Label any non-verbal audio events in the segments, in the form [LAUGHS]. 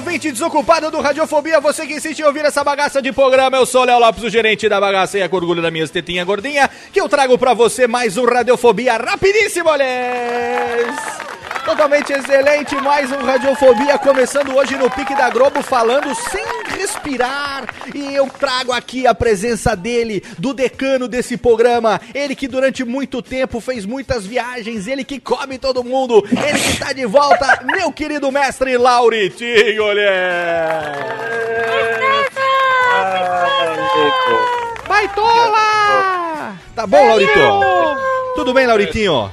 Ouvinte desocupado do Radiofobia, você que insiste em ouvir essa bagaça de programa, eu sou o Léo Lopes, o gerente da bagaça e é com orgulho da minha tetinha gordinha, que eu trago pra você mais um Radiofobia rapidíssimo, olhês! Totalmente excelente, mais um Radiofobia, começando hoje no Pique da Globo, falando sem respirar, e eu trago aqui a presença dele, do decano desse programa, ele que durante muito tempo fez muitas viagens, ele que come todo mundo, ele que tá de volta, [LAUGHS] meu querido mestre Lauritinho, olha! Baitola! Tá bom, Laurito? Tudo bem, Lauritinho?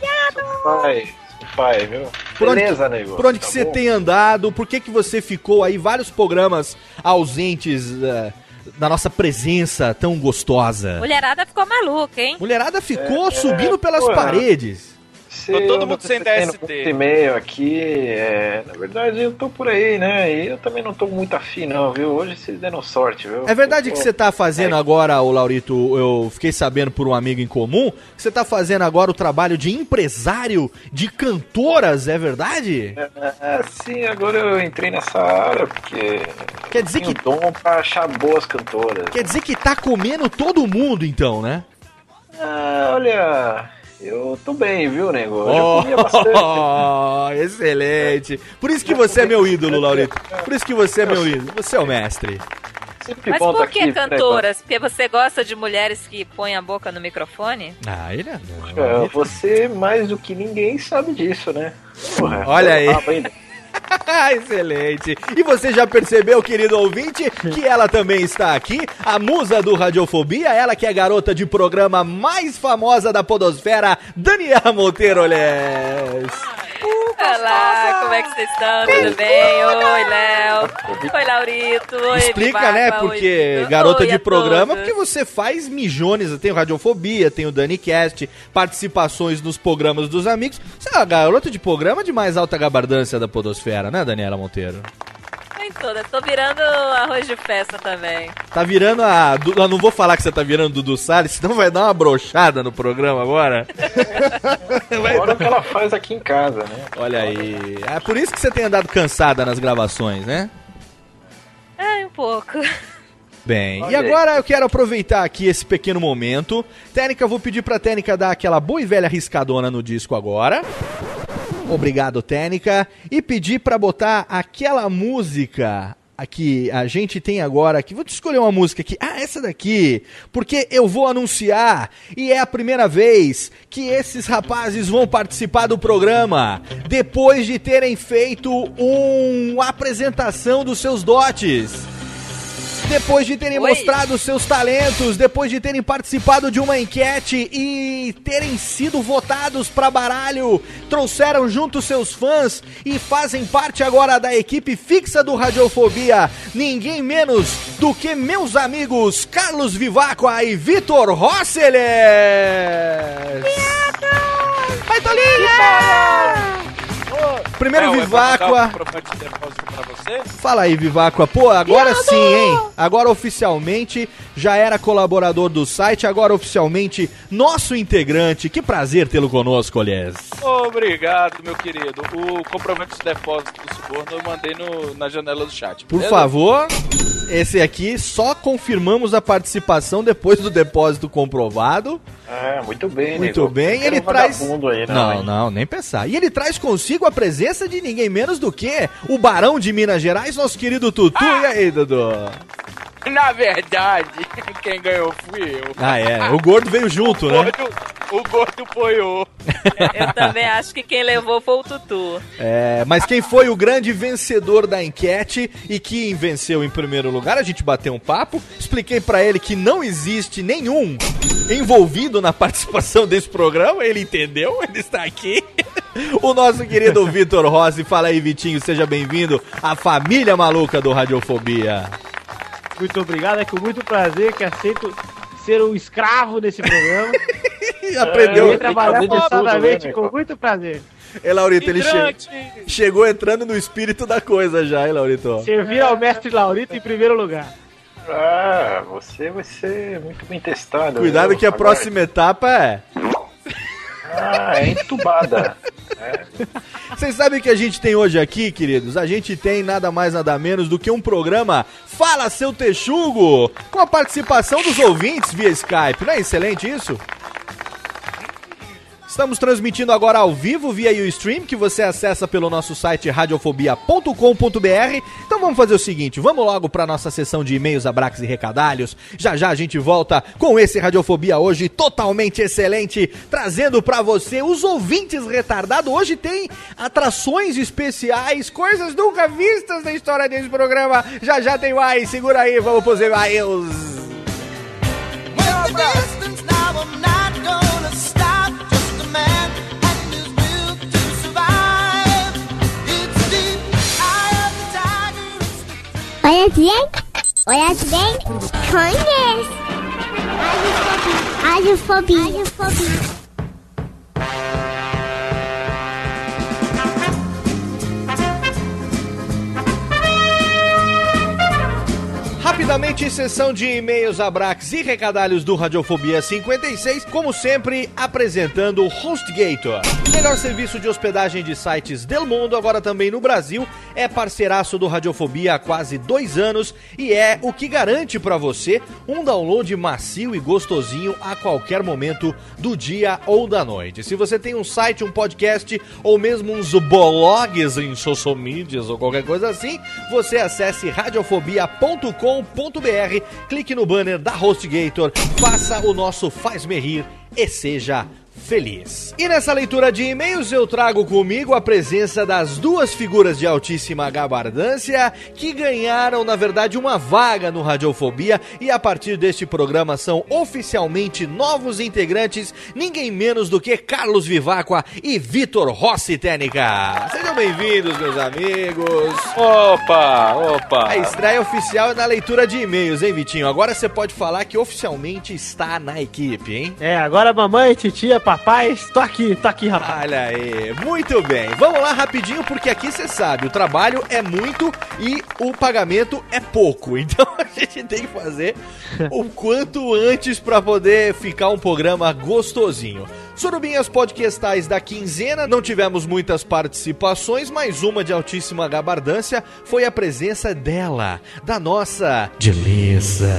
Pai, pai, viu? Por onde, Beleza, nego. por onde que Tá você bom? tem andado? Por que que você ficou aí vários programas ausentes eh, da nossa presença tão gostosa? Mulherada ficou maluca, hein? Mulherada ficou É, subindo pelas pô, paredes. Se Tô todo mundo sem DST. e-mail aqui, é, na verdade eu tô por aí, né? E eu também não tô muito afim, não, viu? Hoje vocês deram sorte, viu? É verdade Eu que tô- você tá fazendo É. agora, o Laurito, eu fiquei sabendo por um amigo em comum, que você tá fazendo agora o trabalho de empresário de cantoras, é verdade? É, sim, agora eu entrei nessa área porque Quer dizer tenho que dom pra achar boas cantoras. quer dizer que tá comendo todo mundo então, né? Ah, olha, eu tô bem, viu, nego? Eu já comia bastante. Oh, [LAUGHS] excelente. Por isso que você é meu ídolo, Laurito. Por isso que você é meu ídolo. Você é o mestre. Sempre Mas por que aqui, cantoras? Porque você gosta de mulheres que põem a boca no microfone? Ah, ele é. É, você mais do que ninguém sabe disso, né? Porra, Olha eu aí. [LAUGHS] Excelente. E você já percebeu, querido ouvinte, que ela também está aqui, a musa do Radiofobia, ela que é a garota de programa mais famosa da podosfera, Daniela Monteiro, olhés. Olá, como é que vocês estão? Tudo bem? Oi, Léo. Oi, Laurito. Oi, Explica, Vivaca. né? Oi, Porque Vitor. garota Oi de programa, todos. porque você faz mijones. Tem o Radiofobia, tem o DaniCast, participações nos programas dos amigos. Você é a garota de programa de mais alta gabardância da podosfera, né, Daniela Monteiro? Toda. Tô virando arroz de festa também. Tá virando a. Eu não vou falar que você tá virando Dudu Salles, senão vai dar uma brochada no programa agora. [LAUGHS] Olha o que ela faz aqui em casa, né? Olha aí. É por isso que você tem andado cansada nas gravações, né? Ai, um pouco. Bem, e Olha aí. agora eu quero aproveitar aqui esse pequeno momento. Técnica, eu vou pedir pra Técnica dar aquela boa e velha riscadona no disco agora. Obrigado, Técnica. E pedir pra botar aquela música aqui a gente tem agora aqui. Vou te escolher uma música aqui. Ah, essa daqui. Porque eu vou anunciar e é a primeira vez que esses rapazes vão participar do programa depois de terem feito uma apresentação dos seus dotes. Depois de terem Oi. mostrado seus talentos, depois de terem participado de uma enquete e terem sido votados para baralho, trouxeram junto seus fãs e fazem parte agora da equipe fixa do Radiofobia. Ninguém menos do que meus amigos Carlos Vivacqua e Vitor Rosseles. Vai, Tolinha! Primeiro É? Fala aí, Vivacqua. Pô, agora sim, hein? Agora oficialmente já era colaborador do site, agora oficialmente nosso integrante. Que prazer tê-lo conosco, aliás. Obrigado, meu querido. O comprovante de depósito do suborno eu mandei no, na janela do chat. Por beleza? favor, esse aqui só confirmamos a participação depois do depósito comprovado. É, muito bem, Muito nego. bem, Não ele traz. vagabundo Aí, não, não, hein? não, nem pensar. E ele traz consigo a presença de ninguém menos do que o Barão de Minas Gerais, nosso querido Tutu. E aí, Dudu? Na verdade, [LAUGHS] quem ganhou fui eu. Ah, é. O gordo veio junto, o, né? gordo, o gordo apoiou. Eu também acho que quem levou foi o Tutu. É, mas quem foi o grande vencedor da enquete e quem venceu em primeiro lugar, a gente bateu um papo, expliquei pra ele que não existe nenhum envolvido na participação desse programa, ele entendeu, [LAUGHS] ele está aqui. O nosso querido Vitor Rossi, fala aí Vitinho, seja bem-vindo à família maluca do Radiofobia. Muito obrigado, é com muito prazer que aceito ser um escravo desse programa. [LAUGHS] Aprendeu. Eu É, trabalhar tudo, forçadamente né, com muito prazer. É, Laurito, ele che- chegou entrando no espírito da coisa já, hein, Laurito? Servir ao mestre Laurito em primeiro lugar. Ah, você vai ser muito bem testado. Cuidado viu? que a Agora- próxima etapa é... Ah, é entubada. [LAUGHS] Vocês sabem o que a gente tem hoje aqui, queridos? A gente tem nada mais nada menos do que um programa Fala Seu Texugo, com a participação dos ouvintes via Skype. Não é excelente isso? Estamos transmitindo agora ao vivo via Ustream, que você acessa pelo nosso site radiofobia.com.br. Então vamos fazer o seguinte, vamos logo para nossa sessão de e-mails, abraços e recadalhos. Já já a gente volta com esse Radiofobia hoje totalmente excelente, trazendo para você os ouvintes retardados. Hoje tem atrações especiais, coisas nunca vistas na história desse programa. Já já tem mais, segura aí, vamos pros e-mails. Olha bem, olha bem, conhece. Radiofobia. Radiofobia. Rapidamente, sessão de e-mails, abraques e recadalhos do Radiofobia 56, como sempre, apresentando o HostGator. Melhor serviço de hospedagem de sites del mundo, agora também no Brasil, é parceiraço do Radiofobia há quase dois anos e é o que garante pra você um download macio e gostosinho a qualquer momento do dia ou da noite. Se você tem um site, um podcast ou mesmo uns blogs em social medias ou qualquer coisa assim, você acesse radiofobia.com.br, clique no banner da HostGator, faça o nosso Faz-me Rir e seja feliz. E nessa leitura de e-mails eu trago comigo a presença das duas figuras de altíssima gabardância que ganharam, na verdade, uma vaga no Radiofobia e a partir deste programa são oficialmente novos integrantes, ninguém menos do que Carlos Vivacqua e Vitor Rossi Técnica. Sejam bem-vindos, meus amigos. Opa, opa. A estreia oficial é na leitura de e-mails, hein, Vitinho? Agora você pode falar que oficialmente está na equipe, hein? É, agora mamãe, titia, papai, tô aqui, tô aqui, rapaz. Olha aí, muito bem. Vamos lá rapidinho, porque aqui você sabe, o trabalho é muito e o pagamento é pouco. [LAUGHS] Então a gente tem que fazer o quanto antes para poder ficar um programa gostosinho. Surubinhas podcastais da quinzena, não tivemos muitas participações, mas uma de altíssima gabardância foi a presença dela, da nossa Delícia.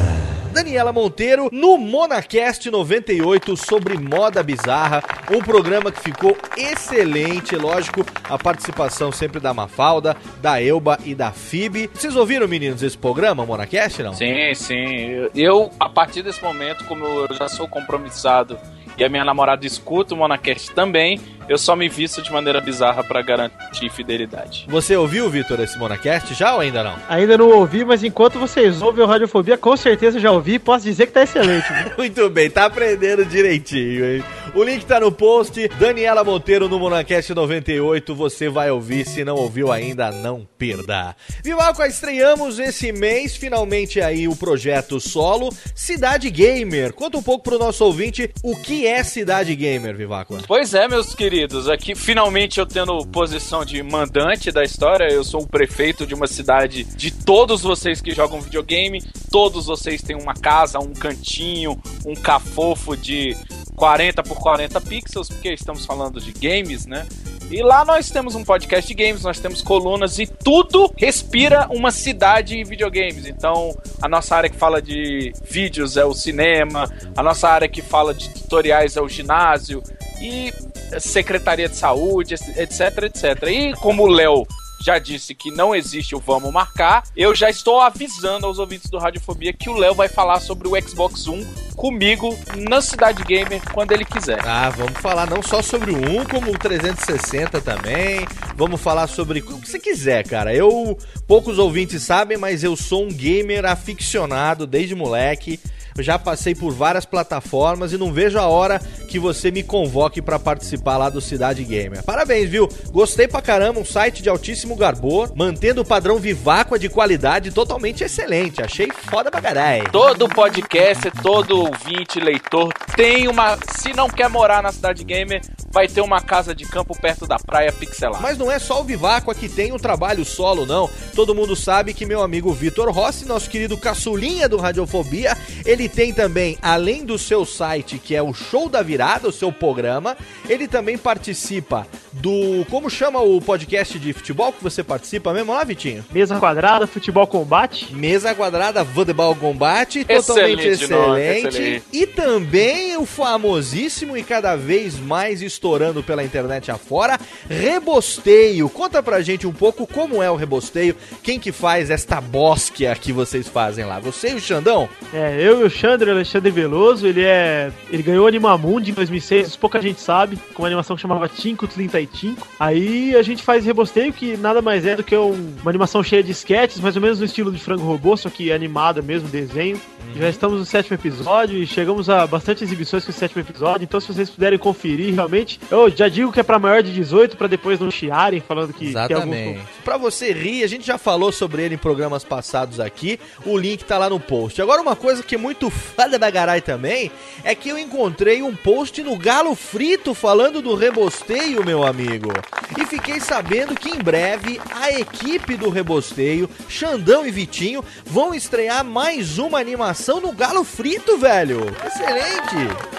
Daniela Monteiro no Monacast 98 sobre moda bizarra, um programa que ficou excelente, lógico, a participação sempre da Mafalda, da Elba e da Fib. Vocês ouviram, meninos, esse programa, Monacast, não? Sim, sim. Eu, a partir desse momento, como eu já sou compromissado e a minha namorada escuta o Monacast também, Eu só me visto de maneira bizarra pra garantir fidelidade. Você ouviu, Vitor, esse Monacast já ou ainda não? Ainda não ouvi, mas enquanto vocês ouvem o Radiofobia, com certeza já ouvi e posso dizer que tá excelente. [LAUGHS] Muito bem, tá aprendendo direitinho, hein? O link tá no post. Daniela Monteiro no Monacast 98. Você vai ouvir. Se não ouviu ainda, não perda. Vivalco, estreamos esse mês, finalmente aí, o projeto solo Cidade Gamer. Conta um pouco pro nosso ouvinte o que é Cidade Gamer, Vivaco. Pois é, meus queridos, aqui finalmente eu tendo posição de mandante da história, eu sou o prefeito de uma cidade de todos vocês que jogam videogame, todos vocês têm uma casa, um cantinho, um cafofo de 40 por 40 pixels, porque estamos falando de games, né? E lá nós temos um podcast de games, nós temos colunas e tudo respira uma cidade em videogames. Então, a nossa área que fala de vídeos é o cinema, a nossa área que fala de tutoriais é o ginásio e secretaria de saúde, etc, etc. E como o Léo já disse que não existe o Vamos Marcar, eu já estou avisando aos ouvintes do Radiofobia que o Léo vai falar sobre o Xbox One comigo na Cidade Gamer quando ele quiser. Ah, vamos falar não só sobre o 1, como o 360 também. Vamos falar sobre o que você quiser, cara. Eu, poucos ouvintes sabem, mas eu sou um gamer aficionado desde moleque. Já passei por várias plataformas e não vejo a hora que você me convoque pra participar lá do Cidade Gamer. Parabéns, viu? Gostei pra caramba, um site de altíssimo garbor, mantendo o padrão Viváqua de qualidade totalmente excelente. Achei foda pra caralho. Todo podcast, todo ouvinte, leitor tem uma. Se não quer morar na Cidade Gamer, vai ter uma casa de campo perto da praia pixelada. Mas não é só o Viváqua que tem um trabalho solo, não. Todo mundo sabe que meu amigo Vitor Rossi, nosso querido caçulinha do Radiofobia, ele tem também, além do seu site, que é o Show da Virada, o seu programa, ele também participa do. Como chama o podcast de futebol que você participa mesmo lá, Vitinho? Mesa quadrada, futebol combate. Mesa quadrada, Voleibol Combate, totalmente Excelente excelente. nome, excelente. E também o famosíssimo e cada vez mais estourando pela internet afora, Rebosteio. Conta pra gente um pouco como é o Rebosteio, quem que faz esta bosquia que vocês fazem lá. Você e o Xandão? É, eu e o Xandre, Alexandre Veloso, ele é. Ele ganhou Animamundi em 2006, isso pouca gente sabe, com uma animação que chamava Tinko Tlintaitico. Aí a gente faz rebosteio, que nada mais é do que um- uma animação cheia de sketches, mais ou menos no estilo de frango robô, só que animada mesmo, desenho. Já estamos no sétimo episódio e chegamos a bastante exibições com o sétimo episódio, então se vocês puderem conferir realmente, eu já digo que é pra maior de 18, pra depois não chiarem falando que tem alguns Exatamente. Pra você rir, a gente já falou sobre ele em programas passados aqui. O link tá lá no post. Agora, uma coisa que é muito foda bagarai também é que eu encontrei um post no Galo Frito falando do Rebosteio, meu amigo. E fiquei sabendo que em breve a equipe do Rebosteio, Xandão e Vitinho, vão estrear mais uma animação no Galo Frito, velho. Excelente.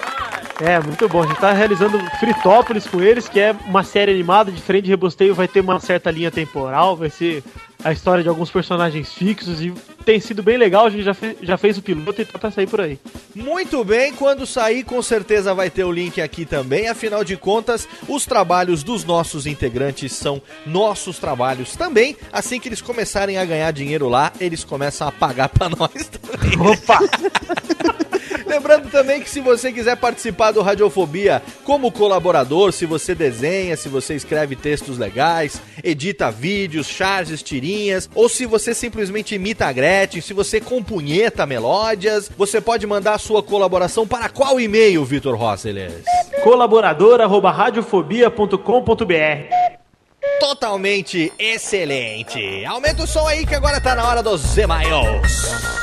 É, muito bom. A gente tá realizando Fritópolis com eles, que é uma série animada, diferente de Rebosteio, vai ter uma certa linha temporal, vai ser a história de alguns personagens fixos e tem sido bem legal. A gente já, fe- já fez o piloto e tá pra sair por aí. Muito bem, quando sair, com certeza vai ter o link aqui também. Afinal de contas, os trabalhos dos nossos integrantes são nossos trabalhos também. Assim que eles começarem a ganhar dinheiro lá, eles começam a pagar pra [LAUGHS] nós também. Opa! [LAUGHS] Lembrando também que se você quiser participar do Radiofobia como colaborador, se você desenha, se você escreve textos legais, edita vídeos, charges, tirinhas, ou se você simplesmente imita a Gretchen, se você compunheta melódias, você pode mandar a sua colaboração para qual e-mail, Vitor Rosseles? Colaborador arroba radiofobia.com.br Totalmente excelente. Aumenta o som aí que agora tá na hora dos e-mails.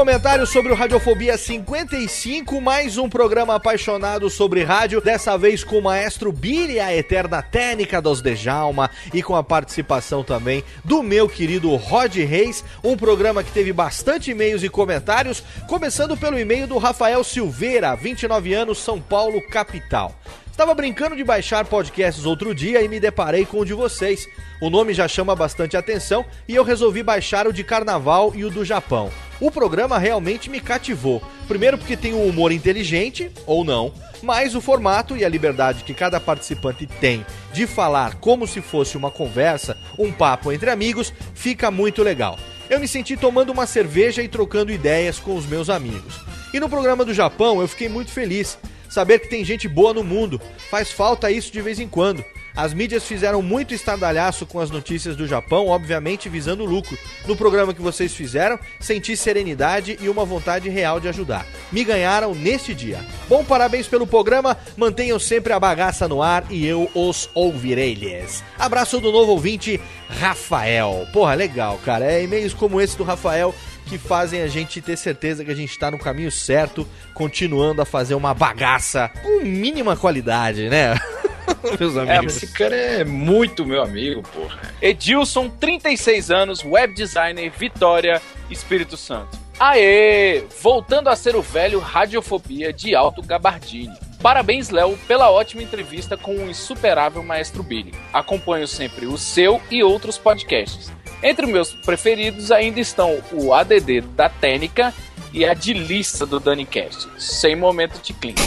E-mails comentários sobre o Radiofobia 55, mais um programa apaixonado sobre rádio, dessa vez com o maestro Billy, a eterna técnica dos Dejalma, e com a participação também do meu querido Rod Reis, um programa que teve bastante e-mails e comentários, começando pelo e-mail do Rafael Silveira, 29 anos, São Paulo, capital. Estava brincando de baixar podcasts outro dia e me deparei com o de vocês. O nome já chama bastante atenção e eu resolvi baixar o de carnaval e o do Japão. O programa realmente me cativou. Primeiro porque tem um humor inteligente, ou não, mas o formato e a liberdade que cada participante tem de falar como se fosse uma conversa, um papo entre amigos, fica muito legal. Eu me senti tomando uma cerveja e trocando ideias com os meus amigos. E no programa do Japão eu fiquei muito feliz. Saber que tem gente boa no mundo. Faz falta isso de vez em quando. As mídias fizeram muito estardalhaço com as notícias do Japão, obviamente visando lucro. No programa que vocês fizeram, senti serenidade e uma vontade real de ajudar. Me ganharam neste dia. Bom, parabéns pelo programa, mantenham sempre a bagaça no ar e eu os ouvirei-lhes. Abraço do novo ouvinte, Rafael. Porra, legal, cara. É e-mails como esse do Rafael que fazem a gente ter certeza que a gente está no caminho certo, continuando a fazer uma bagaça com mínima qualidade, né? [LAUGHS] [LAUGHS] Meus É, amigos. esse cara é muito meu amigo, porra. Edilson, 36 anos, web designer, Vitória, Espírito Santo. Aê! Voltando a ser o velho Radiofobia de Alto Gabardini. Parabéns, Léo, pela ótima entrevista com o insuperável Maestro Billy. Acompanho sempre o seu e outros podcasts. Entre meus preferidos ainda estão o ADD da Técnica e a de lista do DaniCast, sem momento de clima.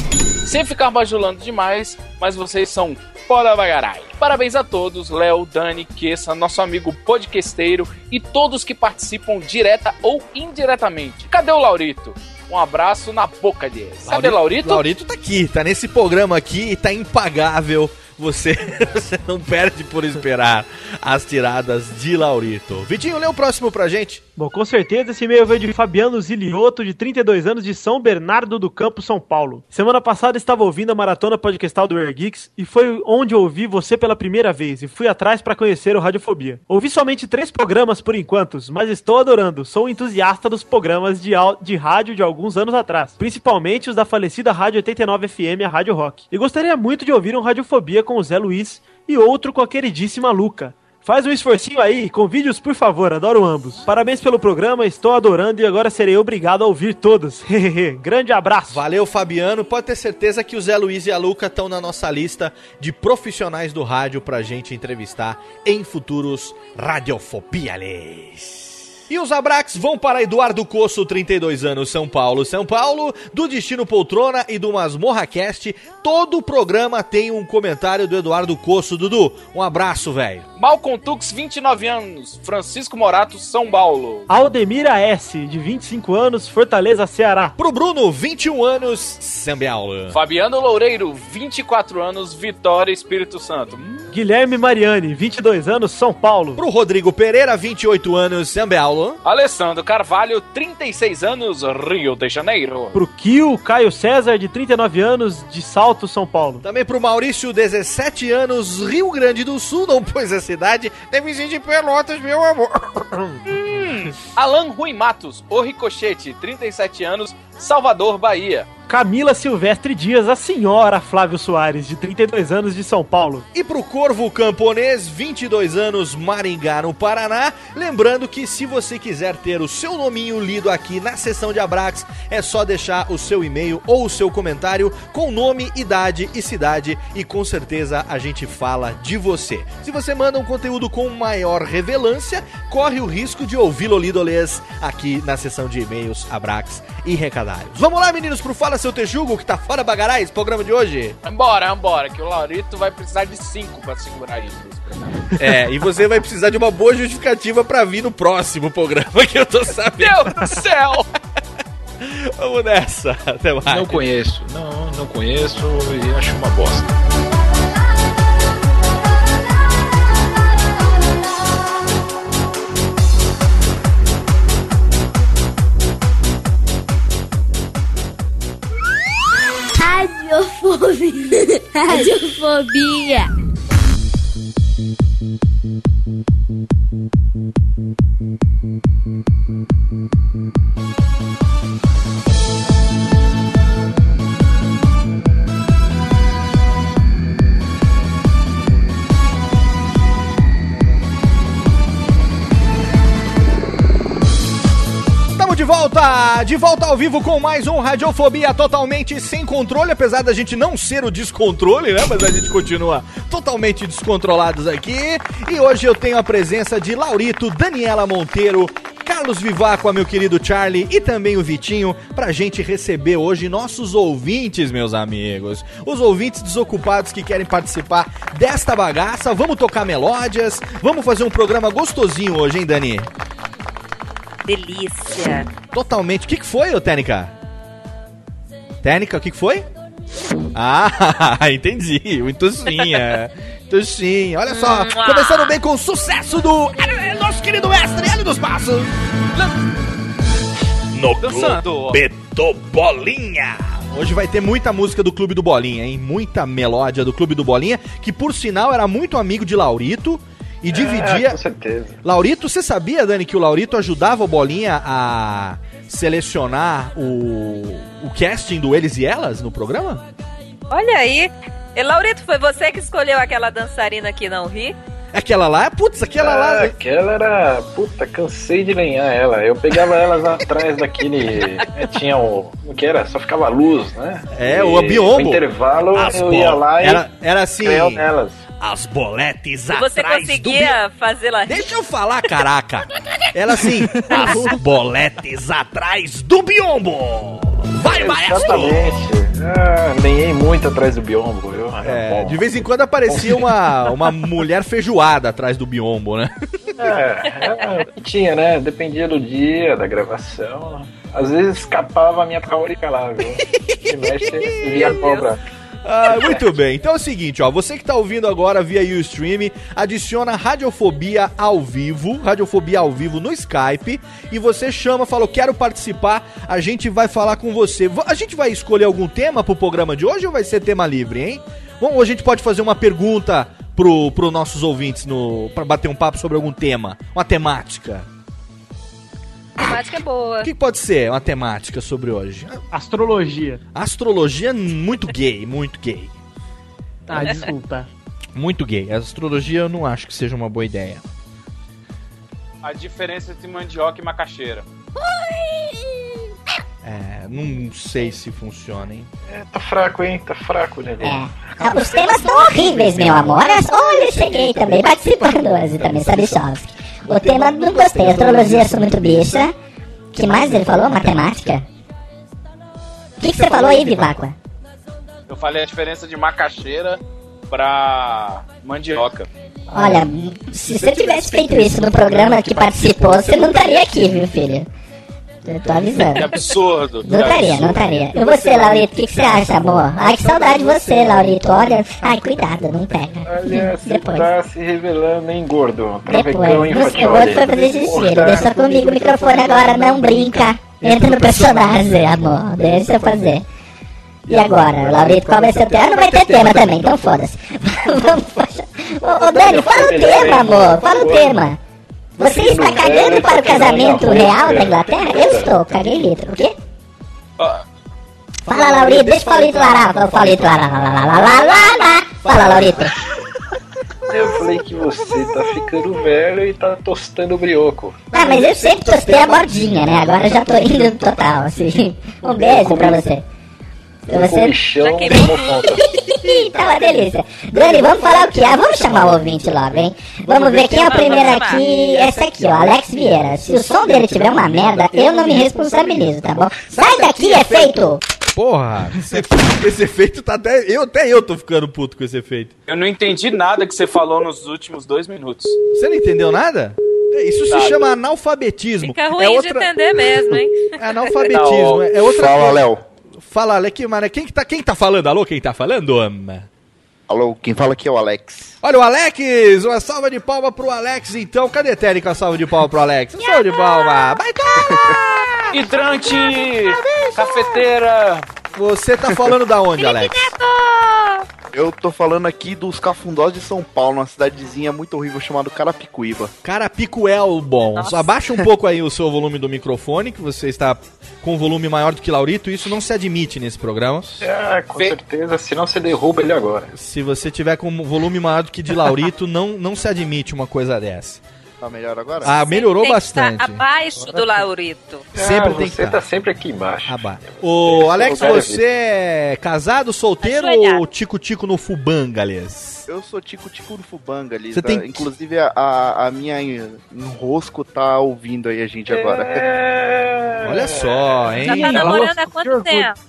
Sem ficar bajulando demais, mas vocês são fora bagarai. Parabéns a todos, Léo, Dani, Kessa, nosso amigo podcasteiro e todos que participam direta ou indiretamente. Cadê o Laurito? Um abraço na boca dele. Cadê Laurito? Laurito tá aqui, tá nesse programa aqui e tá impagável. Você, [LAUGHS] você não perde por esperar as tiradas de Laurito. Vitinho, lê o próximo pra gente. Bom, com certeza esse e-mail veio de Fabiano Zilioto, de 32 anos, de São Bernardo do Campo, São Paulo. Semana passada estava ouvindo a maratona podcastal do Air Geeks e foi onde ouvi você pela primeira vez e fui atrás para conhecer o Radiofobia. Ouvi somente três programas por enquanto, mas estou adorando. Sou entusiasta dos programas de, de rádio de alguns anos atrás, principalmente os da falecida Rádio 89 FM, a Rádio Rock. E gostaria muito de ouvir um Radiofobia com o Zé Luiz e outro com a queridíssima Luca. Faz um esforcinho aí, com vídeos, por favor, adoro ambos. Parabéns pelo programa, estou adorando e agora serei obrigado a ouvir todos. [LAUGHS] Grande abraço. Valeu, Fabiano. Pode ter certeza que o Zé Luiz e a Luca estão na nossa lista de profissionais do rádio pra gente entrevistar em futuros Radiofobiales. E os Abrax vão para Eduardo Coço, 32 anos, São Paulo. São Paulo, do Destino Poltrona e do Masmorra Cast. Todo o programa tem um comentário do Eduardo Coço. Dudu, um abraço, velho. Malcolm Tux, 29 anos, Francisco Morato, São Paulo. Aldemira S, de 25 anos, Fortaleza, Ceará. Pro Bruno, 21 anos, São Paulo. Fabiano Loureiro, 24 anos, Vitória, Espírito Santo. Guilherme Mariani, 22 anos, São Paulo. Pro Rodrigo Pereira, 28 anos, São Paulo. Alessandro Carvalho, 36 anos, Rio de Janeiro. Pro Kio Caio César, de 39 anos, de Salto, São Paulo. Também pro Maurício, 17 anos, Rio Grande do Sul, não pôs a cidade, deve ser de Pelotas, meu amor. Alan Rui Matos, O Ricochete, 37 anos, Salvador, Bahia. Camila Silvestre Dias, a senhora Flávio Soares, de 32 anos, de São Paulo. E pro Corvo Camponês, 22 anos, Maringá, no Paraná. Lembrando que se você quiser ter o seu nominho lido aqui na sessão de Abrax, é só deixar o seu e-mail ou o seu comentário com nome, idade e cidade e com certeza a gente fala de você. Se você manda um conteúdo com maior revelância, corre o risco de ouvi-lo lido aqui na sessão de e-mails, Abrax e recadários. Vamos lá, meninos, pro Fala Seu Texugo, que tá fora bagarais, programa de hoje. Vambora, vambora, que o Laurito vai precisar de 5 pra segurar isso. É, e você vai precisar de uma boa justificativa pra vir no próximo programa que eu tô sabendo. Deus do céu! Vamos nessa. Até mais. Não conheço, não, não conheço e acho uma bosta. Radiofobia. [LAUGHS] Radiofobia. De volta! De volta ao vivo com mais um Radiofobia totalmente sem controle, apesar da gente não ser o descontrole, né? Mas a gente continua totalmente descontrolados aqui. E hoje eu tenho a presença de Laurito, Daniela Monteiro Carlos Viváqua, meu querido Charlie e também o Vitinho, pra gente receber hoje nossos ouvintes, meus amigos. Os ouvintes desocupados que querem participar desta bagaça. Vamos tocar melódias, vamos fazer um programa gostosinho hoje, hein, Dani? Delícia. Totalmente. O que, que foi, ô Técnica? Técnica, o que, que foi? Ah, [LAUGHS] entendi. Muito sim, é. Muito sim. Olha só, começando bem com o sucesso do nosso querido mestre, Hélio dos Passos. No Dançando. Clube do Bolinha. Hoje vai ter muita música do Clube do Bolinha, hein? Muita melódia do Clube do Bolinha, que por sinal era muito amigo de Laurito e dividia. É, com certeza. Laurito, você sabia, Dani, que o Laurito ajudava o Bolinha a selecionar o, o casting do Eles e Elas no programa? Olha aí. E Laurito, foi você que escolheu aquela dançarina que não ri? Aquela lá, putz, aquela Ah, lá. aquela era. Puta, cansei de lenhar ela. Eu pegava elas atrás daquele. é, tinha o. Como que era? Só ficava luz, né? É, o biombo. No intervalo As eu ia lá e. Era, era assim. nelas. As boletes E você atrás do conseguia fazê-la rir? Deixa eu falar, caraca. Ela assim, as [LAUGHS] boletes atrás do biombo. Vai, maestro! Exatamente. Ah, lenhei muito atrás do biombo. Eu, É, bom. de vez em quando aparecia uma, uma mulher feijoada atrás do biombo, né? É, que tinha, né? Dependia do dia, da gravação. Às vezes escapava a minha favorita lá, viu? [LAUGHS] Se mexe, via a cobra. Ah, muito bem. Então é o seguinte, ó, você que tá ouvindo agora via Ustream, adiciona Radiofobia ao vivo, Radiofobia ao vivo no Skype, e você chama, falou, quero participar, a gente vai falar com você. A gente vai escolher algum tema pro programa de hoje ou vai ser tema livre, hein? Bom, a gente pode fazer uma pergunta pro, pro nossos ouvintes no para bater um papo sobre algum tema, uma temática. A temática é boa. O que pode ser uma temática sobre hoje? Astrologia. Astrologia muito gay, muito gay. Ah, desculpa. Muito gay. A astrologia eu não acho que seja uma boa ideia. A diferença entre mandioca e macaxeira. É, não sei se funciona, hein? É, tá fraco, hein? Tá fraco o negócio. Ah, Os temas estão horríveis, meu amor. Olha, eu cheguei também participando hoje também, Sabichovski. O tema não gostei, astrologia sou muito bicha. que mais ele falou? Matemática? O que, que você falou aí, Viváqua? Eu falei a diferença de macaxeira pra mandioca. Olha, se você tivesse feito isso no programa que participou, você não estaria aqui, viu, filho? Eu tô avisando. Que absurdo. Não estaria, não estaria. E você, Laurito, o que, que você acha, amor? Ai, que saudade de você, Laurito. Olha, ai, cuidado, não pega. Olha, você Depois. tá se revelando, hein, gordo? Depois, você, o outro foi fazer xixi, deixa comigo o microfone agora, não brinca. Entra no personagem, amor, deixa eu fazer. E agora, Laurito, qual vai ser o tema? Ah, não vai ter tema também, então foda-se. [LAUGHS] Vamos, ô, Dani, fala o tema, amor, fala o tema. Você está cagando para o casamento real da Inglaterra? Eu estou, caguei litro. O quê? Fala, Laurito, deixa o Paulito larar. Fala, Paulito larar, lá, lá, lá, lá, lá, lá. Fala, Laurito. [LAUGHS] Eu falei que você tá ficando velho e tá tostando o brioco. Ah, mas eu sempre tostei a bordinha, né? Agora eu já tô indo no total, assim. Um beijo pra você. Com você. conta. Ih, tá uma delícia. Dani, vamos falar o que? Ah, vamos chamar o ouvinte logo, hein? Vamos ver quem é o primeiro aqui. Esse aqui, ó, Alex Vieira. Se o som dele tiver uma merda, eu não me responsabilizo, tá bom? Sai daqui, efeito! Porra, esse, esse efeito tá até. Eu, até eu tô ficando puto com esse efeito. Eu não entendi nada que você falou nos últimos dois minutos. Você não entendeu nada? Isso se Nada. chama analfabetismo. Fica ruim é de outra... entender mesmo, hein? É [LAUGHS] analfabetismo, é outra Fala. Léo. Fala, que, mano, quem que, tá, quem tá falando? Alô, quem tá falando? Alô, quem fala aqui é o Alex. Olha o Alex! Uma salva de palma pro Alex, então. Cadê Térica? Uma salva de palma pro Alex. Salva de palma! Vai, Hidrante! Cafeteira! Você tá falando da onde, [LAUGHS] Alex? Eu tô falando aqui dos Cafundós de São Paulo, uma cidadezinha muito horrível chamada Carapicuíba. Carapicuel, bom. Só abaixa um pouco aí o seu volume do microfone, que você está com um volume maior do que Laurito. Isso não se admite nesse programa. Ah, com certeza, senão você derruba ele agora. Se você tiver com um volume maior do que de Laurito, [LAUGHS] não, não se admite uma coisa dessa. Tá melhor agora? Ah, melhorou bastante. abaixo do Laurito. Sempre Ah, tem que Você tá sempre aqui embaixo. Aba- Ô, Alex, é você é casado, solteiro Ajoelhado. ou tico-tico no Fubangales? Eu sou tico-tico do Fubanga ali. Você tá? tem- Inclusive, a- a, a minha enrosco tá ouvindo aí a gente agora. É... [LAUGHS] Olha só, hein? Já tá namorando há quanto tempo?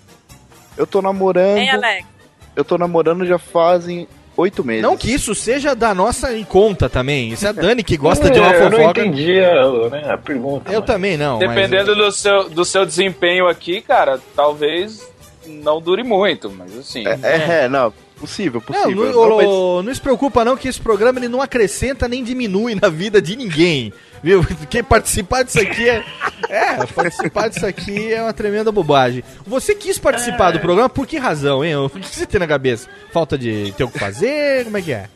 Eu tô namorando. Hein, Alex? Eu tô namorando já fazem oito meses. Não que isso seja da nossa em conta também. Isso é a Dani que gosta de uma É, Eu não fofoca. entendi a, né, a pergunta. Eu também não. mas- Dependendo do, seu, do seu desempenho aqui, cara, talvez não dure muito, mas assim. É, é, não. Possível, Não, possível. não, Não, mas- ô, não se preocupa não que esse programa ele não acrescenta nem diminui na vida de ninguém. Viu? [LAUGHS] Quem participar disso aqui é. É, participar disso aqui é uma tremenda bobagem. Você quis participar do programa por que razão, hein? O que você tem na cabeça? Falta de ter o que fazer? Como é que é?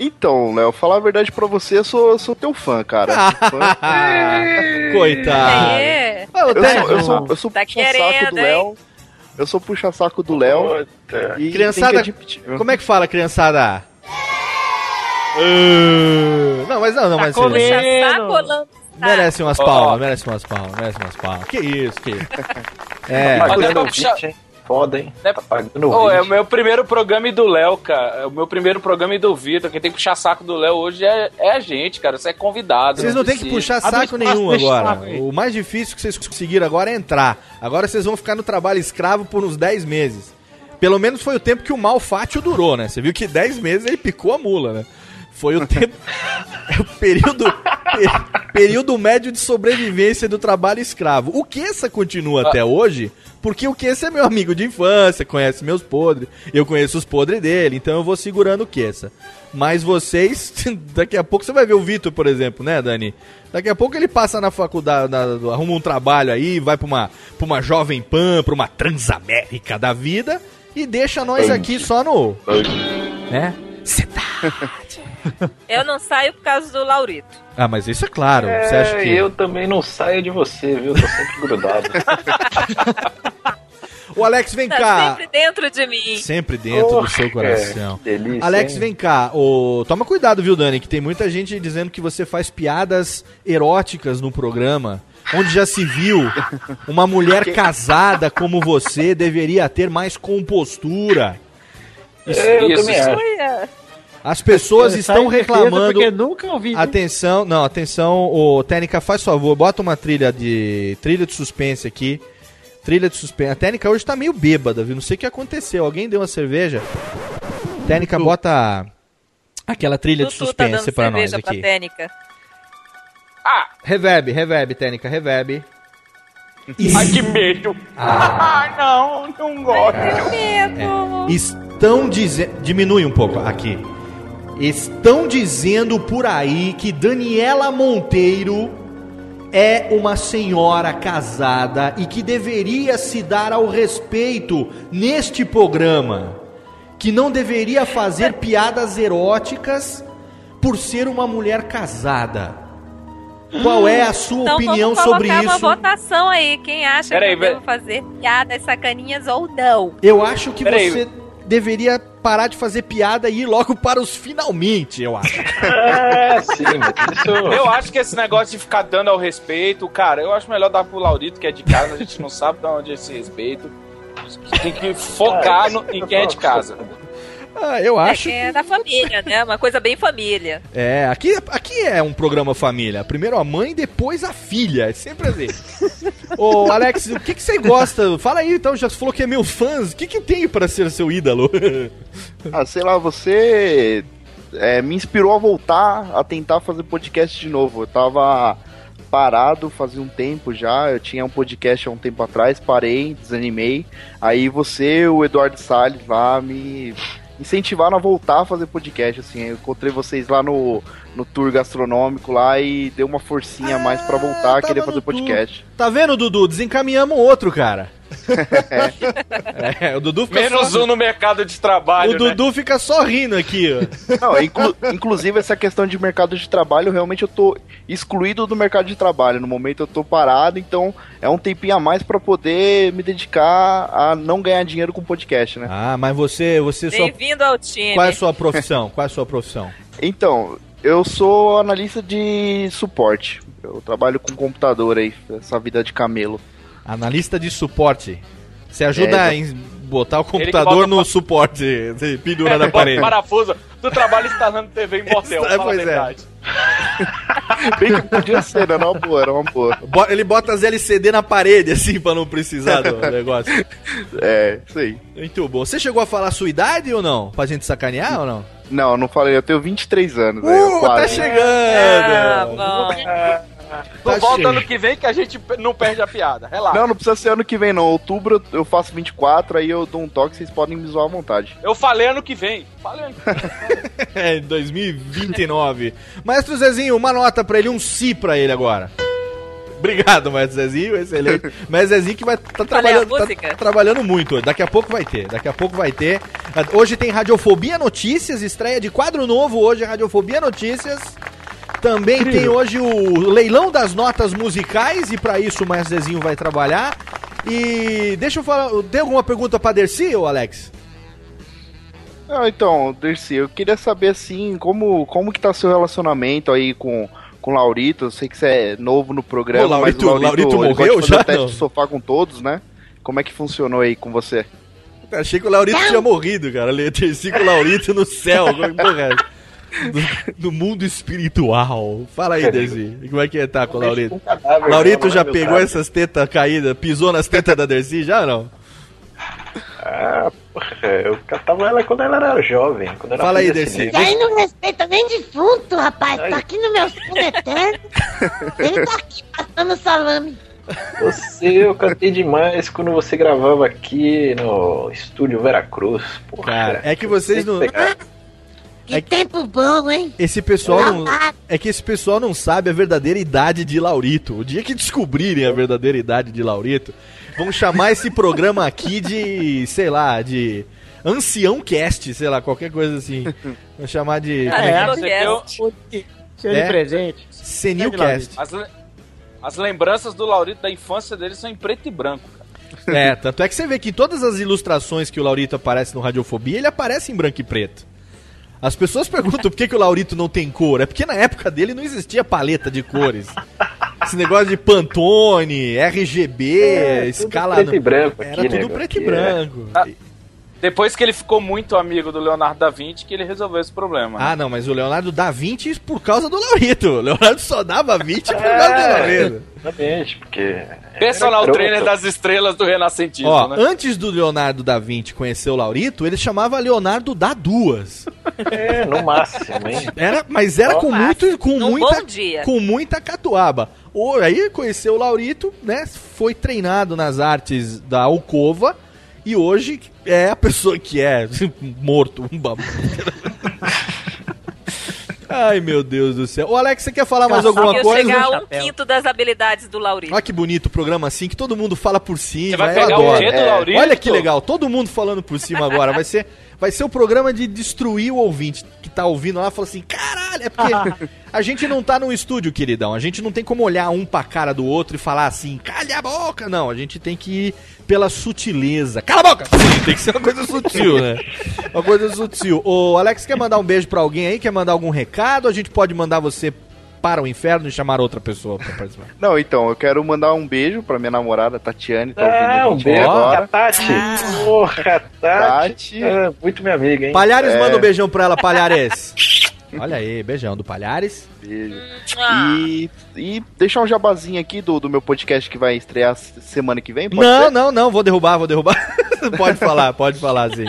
Então, Léo, falar a verdade pra você, eu sou, eu sou teu fã, cara. Fã. [LAUGHS] Coitado. Ah, ô, Eu sou, eu sou, eu sou Tá puxa-saco querendo, do Léo. Eu sou puxa-saco do Léo. E Criançada, como é que fala, criançada? Ah, Não, mas não, não, mas Tá comendo. Saco ou lança? merece umas palmas, merece umas palmas, merece umas palmas. Que isso, que isso. [LAUGHS] É, Tá Mas é? Foda, hein? É- Tá pagando o Ô, é o meu primeiro programa e do Léo, cara. É o meu primeiro programa e do Vitor. Quem tem que puxar saco do Léo hoje é, é a gente, cara. Você é convidado. Vocês não tem que puxar saco nenhum agora. O mais difícil que vocês conseguiram agora é entrar. Agora vocês vão ficar no trabalho escravo por uns 10 meses. Pelo menos foi o tempo que o Malfátio durou, né? Você viu que 10 meses ele picou a mula, né? Foi o tempo. [LAUGHS] é o período. pe- período médio de sobrevivência do trabalho escravo. O Kessa continua até hoje, porque o Kessa é meu amigo de infância, conhece meus podres, eu conheço os podres dele, então eu vou segurando o Kessa. Mas vocês, [LAUGHS] daqui a pouco você vai ver o Vitor, por exemplo, né, Dani? Daqui a pouco ele passa na faculdade, na- arruma um trabalho aí, vai pra uma, pra uma Jovem Pan, pra uma Transamérica da vida e deixa nós aqui só no. Né? [LAUGHS] [LAUGHS] Eu não saio por causa do Laurito. Ah, mas isso é claro. você É, acha que. eu também não saio de você, viu? Tô sempre grudado. [LAUGHS] O Alex, vem Tá cá. sempre dentro de mim. Sempre dentro do seu coração. Que delícia, Alex, hein? vem cá. Ô, toma cuidado, viu, Dani? Que tem muita gente dizendo que você faz piadas eróticas no programa. Onde já se viu uma mulher [LAUGHS] casada como você deveria ter mais compostura. É, eu Isso, também isso. acho. As pessoas Sai [LAUGHS] estão em defesa reclamando. Porque nunca ouvi. Atenção, não, atenção, ô Técnica, faz favor, bota uma trilha de trilha de suspense aqui. Trilha de suspense. A Técnica hoje tá meio bêbada, viu? Não sei o que aconteceu. Alguém deu uma cerveja? Técnica, bota aquela trilha de Tutu tá dando suspense pra nós cerveja pra aqui. técnica. Ah, Reverb, reverb, Técnica, reverb. ai que medo. Ah, não, não gosto. Medo. Estão dizendo. Diminui um pouco aqui. Estão dizendo por aí que Daniela Monteiro é uma senhora casada e que deveria se dar ao respeito neste programa. Que não deveria fazer piadas eróticas por ser uma mulher casada. Qual é a sua Então opinião vamos sobre colocar uma isso? votação aí. Quem acha Peraí, que eu pera- devo fazer piadas sacaninhas ou não? Eu acho que Peraí. você deveria parar de fazer piada e ir logo para os finalmente, eu acho. É, [LAUGHS] sim, isso... Eu acho que esse negócio de ficar dando ao respeito, cara, eu acho melhor dar pro Laurito, que é de casa, a gente não sabe de onde é esse respeito. Tem que focar no- em quem é de casa. Ah, eu É acho. quem é da família, né? Uma coisa bem família. É, aqui, aqui é um programa família. Primeiro a mãe, depois a filha. É sempre assim. [LAUGHS] Ô, Alex, o que, que você gosta? Fala aí, então, já falou que é meu fãs. O que, que tem para ser seu ídolo? [LAUGHS] Ah, sei lá, você é, me inspirou a voltar a tentar fazer podcast de novo. Eu tava parado fazia um tempo já. Eu tinha um podcast há um tempo atrás, parei, desanimei. Aí você, o Eduardo Salles lá me incentivaram a voltar a fazer podcast. Assim, eu encontrei vocês lá no, no tour gastronômico lá e deu uma forcinha a mais pra voltar a tava querer no fazer tour. podcast. tá vendo, Dudu? Desencaminhamos outro, cara. [LAUGHS] é, o Dudu fica Menos só... um no mercado de trabalho, O Dudu fica só rindo aqui, ó. Não, inclu- inclusive essa questão de mercado de trabalho, realmente eu tô excluído do mercado de trabalho. No momento eu tô parado, então é um tempinho a mais pra poder me dedicar a não ganhar dinheiro com podcast, né? Ah, mas você, você só. Bem-vindo ao time. Qual é a sua profissão? Qual é a sua profissão? Então, Eu sou analista de suporte. Eu trabalho com computador aí, essa vida de camelo. Analista de suporte. Você ajuda É, a em- botar o computador no pa- suporte, você [LAUGHS] pendura na Bota parede. parafuso. Tu trabalha instalando TV em [LAUGHS] motel, É, fala a pois é. verdade. [LAUGHS] Bem que podia ser, né? Era uma boa, era uma boa. Bo- Ele bota as LCD na parede, assim, pra não precisar do negócio. É, isso aí. Muito bom. Você chegou a falar a sua idade ou não? Pra gente sacanear ou não? Não, não falei, eu tenho 23 anos. aí, eu Uh, tá quase. chegando! Ah, bom. Tá Tu volta cheio. ano que vem que a gente não perde a piada. Relaxa. Não, não precisa ser ano que vem, não. Outubro eu faço 24, aí eu dou um toque, vocês podem me zoar à vontade. Eu falei ano que vem. Falei ano que vem. [LAUGHS] É, 2029. Maestro Zezinho, uma nota pra ele, um si pra ele agora. Obrigado, Maestro Zezinho, excelente. [LAUGHS] Maestro Zezinho que vai tá trabalhando, tá trabalhando muito hoje. Daqui a pouco vai ter, daqui a pouco vai ter. Hoje tem Radiofobia Notícias, estreia de quadro novo hoje, Radiofobia Notícias. Também tem hoje o leilão das notas musicais e pra isso o Maestro Zezinho vai trabalhar. E deixa eu falar, tem alguma pergunta pra Dercy, ô Alex? Ah, então, Dercy, eu queria saber assim, como, como que tá seu relacionamento aí com, com o Laurito? Eu sei que você é novo no programa, Ô, Laurito- mas o Laurito, Laurito morreu já, o teste não? de sofá com todos, né? Como é que funcionou aí com você? Achei que o Laurito tinha morrido, cara. Eu Terci com o Laurito no céu. que porra No, no mundo espiritual. Fala aí, Dercy. Como é que tá com o Laurito? Laurito já pegou essas tetas caídas, pisou nas tetas da Dercy já ou não? Ah, porra, eu catava ela quando ela era jovem. Quando era Fala aí, Dercy. aí não respeita nem defunto, rapaz. Tá aqui no meu fundo eterno. Ele tá aqui passando salame. Você, eu cantei demais quando você gravava aqui no estúdio Veracruz. Porra, Cara, é que vocês não. Que tempo bom, hein? Esse pessoal não. É que esse pessoal não sabe a verdadeira idade de Laurito. O dia que descobrirem a verdadeira idade de Laurito, vão chamar esse programa aqui de, sei lá, de Ancião Cast, sei lá, qualquer coisa assim. Vão chamar de. É, é que de É? presente. Senilcast. As, le- as lembranças do Laurito da infância dele são em preto e branco. cara. É, tanto é que você vê que em todas as ilustrações que o Laurito aparece no Radiofobia, ele aparece em branco e preto. As pessoas perguntam por que, que o Laurito não tem cor. É porque na época dele não existia paleta de cores. Esse negócio de Pantone, RGB, É, tudo escala. preto e branco Era aqui, tudo nego, preto e aqui, branco. Ah, Depois que ele ficou muito amigo do Leonardo da Vinci, que ele resolveu esse problema. Ah, não, mas o Leonardo dá 20 por causa do Laurito. O Leonardo só dava 20 por causa do Laurito. Exatamente, porque. Personal trainer das estrelas do renascentismo, Ó, né? antes do Leonardo da Vinci conhecer o Laurito, ele chamava Leonardo da Duas. É, no máximo, hein? Era, mas era com muito, com muita, bom dia. com muita catuaba. Aí conheceu o Laurito, né? Foi treinado nas artes da alcova e hoje é a pessoa que é [LAUGHS] morto. Um. [LAUGHS] Ai, meu Deus do céu. Ô, Alex, você quer falar mais alguma Conseguiu coisa? chegar a um quinto das habilidades do Laurito. Olha que bonito o programa assim, que todo mundo fala por cima. Você vai eu pegar o do É. Laurito? Olha que legal, todo mundo falando por cima agora. Vai ser, vai ser o programa de destruir o ouvinte que tá ouvindo lá e fala assim: caralho, é porque [LAUGHS] a gente não tá no estúdio, queridão. A gente não tem como olhar um pra cara do outro e falar assim: calha a boca. Não, a gente tem que ir pela sutileza. Cala a boca! [LAUGHS] Tem que ser uma coisa sutil, né? Uma coisa sutil. Ô, Alex, quer mandar um beijo pra alguém aí? Quer mandar algum recado? A gente pode mandar você para o inferno e chamar outra pessoa pra participar. Não, então, eu quero mandar um beijo pra minha namorada, Tatiane, tá ouvindo Ah, a um beijo agora. Tati. Porra, Tati. É, muito minha amiga, hein? Palhares, É. manda um beijão pra ela, Palhares. [LAUGHS] Olha aí, beijão do Palhares. Beijo. Ah. E, e deixar um jabazinho aqui do, do meu podcast que vai estrear semana que vem, pode Não, ser? não, não, vou derrubar, vou derrubar. [LAUGHS] pode falar, pode falar, sim.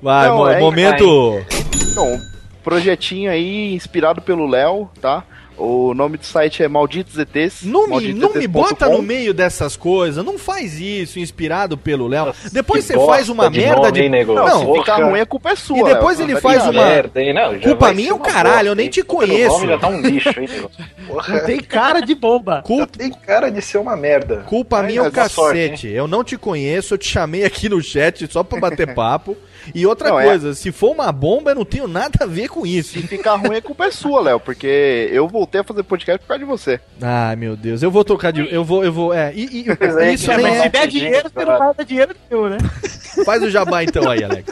Vai, Não, mo- é- momento. Então, projetinho aí inspirado pelo Léo, tá? O nome do site é Malditos ETs. Não me, não me bota no meio dessas coisas, não faz isso, inspirado pelo Léo. Depois você faz uma de merda nome, de. hein, nego? Não, se ficar ruim a culpa é sua, E depois Léo. ele Tá faz ligado? uma- Merda, hein? Não, Culpa minha é o caralho, bosta, eu nem te conheço. nome já tá um lixo, hein, nego? Porra, Tem cara de bomba. culpa, tem cara de ser uma merda. culpa Ai, minha é o boa sorte, cacete. eu não te conheço, eu te chamei aqui no chat só pra bater [LAUGHS] papo. E outra Não, é- coisa, se for uma bomba, eu não tenho nada a ver com isso. Se ficar ruim a culpa é sua, Léo, porque eu voltei a fazer podcast por causa de você. Ai, meu Deus, eu vou tocar de. Eu vou, eu vou. É, e, e- é, isso que nem Mas é. se der dinheiro, você não vai dar dinheiro nenhum, né? [LAUGHS] Faz o jabá então aí, Alex.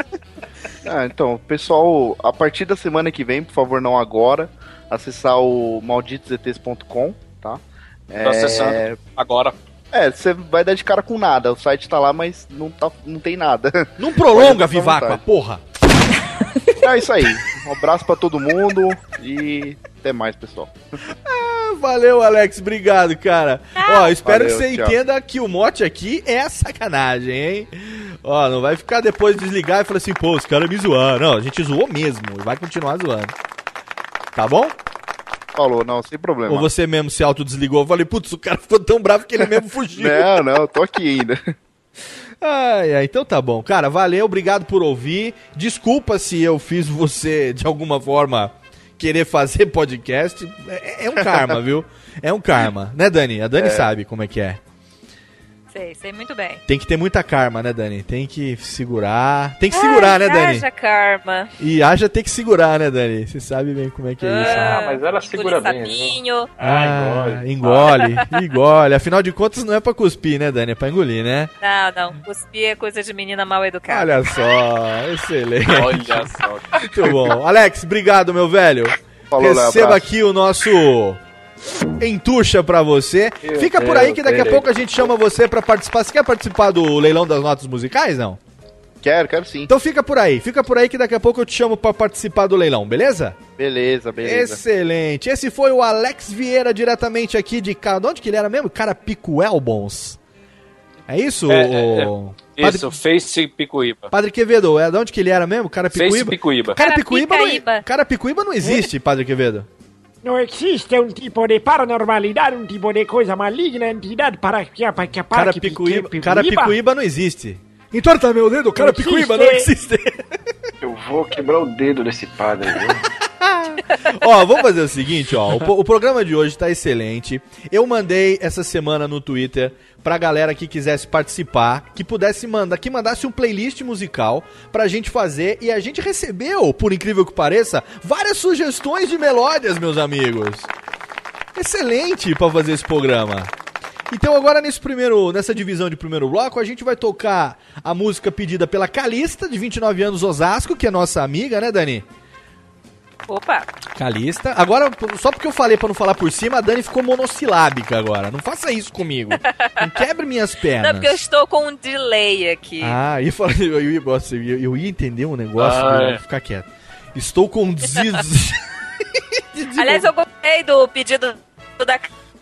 Ah, então, pessoal, a partir da semana que vem, por favor, não agora, acessar o malditosetes.com, tá? Tô acessando agora. É, você vai dar de cara com nada. O site tá lá, mas não, tá, não tem nada. Não prolonga, Pode ficar à Vivaco, a vontade. porra. [LAUGHS] É isso aí. Um abraço pra todo mundo e até mais, pessoal. Ah, Valeu, Alex, obrigado, cara. Ó, espero Valeu, que você tchau. entenda que o mote aqui é sacanagem, hein? Ó, não vai ficar depois de desligar e falar assim, pô, os caras me zoaram. Não, a gente zoou mesmo vai continuar zoando. Tá bom? Falou, não, sem problema. Ou você mesmo se autodesligou? Eu falei, putz, o cara ficou tão bravo que ele mesmo [LAUGHS] fugiu. Não, não, tô aqui ainda. [LAUGHS] Ai, ai, então tá bom. Cara, valeu, obrigado por ouvir. Desculpa se eu fiz você, de alguma forma, querer fazer podcast. É, é um karma, [LAUGHS] viu? É um karma, né, Dani? A Dani É. sabe como é que é. Sei, sei muito bem. Tem que ter muita karma, né, Dani? Tem que segurar. Tem que segurar, né, Dani? Haja karma. E haja tem que segurar, né, Dani? Você sabe bem como é que é isso. né? Ah, mas ela segura Engole bem, viu? sapinho. Ah, engole, engole. Afinal de contas, não é pra cuspir, né, Dani? É pra engolir, né? Não, não. Cuspir é coisa de menina mal educada. Olha só, excelente. Olha só. Muito bom. Alex, obrigado, meu velho. Falou, Léo, Receba abraço. aqui o nosso entuxa pra você. Meu Fica por aí que daqui a pouco a gente chama você pra participar. Você quer participar do leilão das notas musicais, não? Quero, quero sim. Então fica por aí. Fica por aí que daqui a pouco eu te chamo pra participar do leilão, beleza? Beleza, beleza. Excelente. Esse foi o Alex Vieira, diretamente aqui de... Ca- De onde que ele era mesmo? Carapicuel, bons. É isso? É, é, o- Isso, Face Picuíba. Padre Quevedo, é de onde que ele era mesmo? Face Carapicuíba? Picuíba. Carapicuíba não, Carapicaíba. Carapicuíba não existe, Padre Quevedo. No existe un tipo de paranormalidad, un tipo de cosa maligna, entidad para que para que para que que- Carapicuíba não existe. Entorta meu dedo, Carapicuíba não existe. Eu vou quebrar o dedo desse padre, viu? [LAUGHS] [LAUGHS] ó, vamos fazer o seguinte, ó. O, o programa de hoje tá excelente. Eu mandei essa semana no Twitter pra galera que quisesse participar, que pudesse mandar, que mandasse um playlist musical pra gente fazer e a gente recebeu, por incrível que pareça, várias sugestões de melódias, meus amigos. Excelente pra fazer esse programa. Então agora nesse primeiro, nessa divisão de primeiro bloco, a gente vai tocar a música pedida pela Calista, de 29 anos, Osasco, que é nossa amiga, né, Dani? Opa. Calista. Agora, só porque eu falei pra não falar por cima, a Dani ficou monossilábica agora. Não faça isso comigo. Não [LAUGHS] quebre minhas Não, pernas. porque eu estou com um delay aqui. Ah, eu, falei, eu, eu, eu ia entender um negócio, Ah, eu ia é. ficar quieto. Estou com [LAUGHS] des... Aliás, eu gostei do pedido da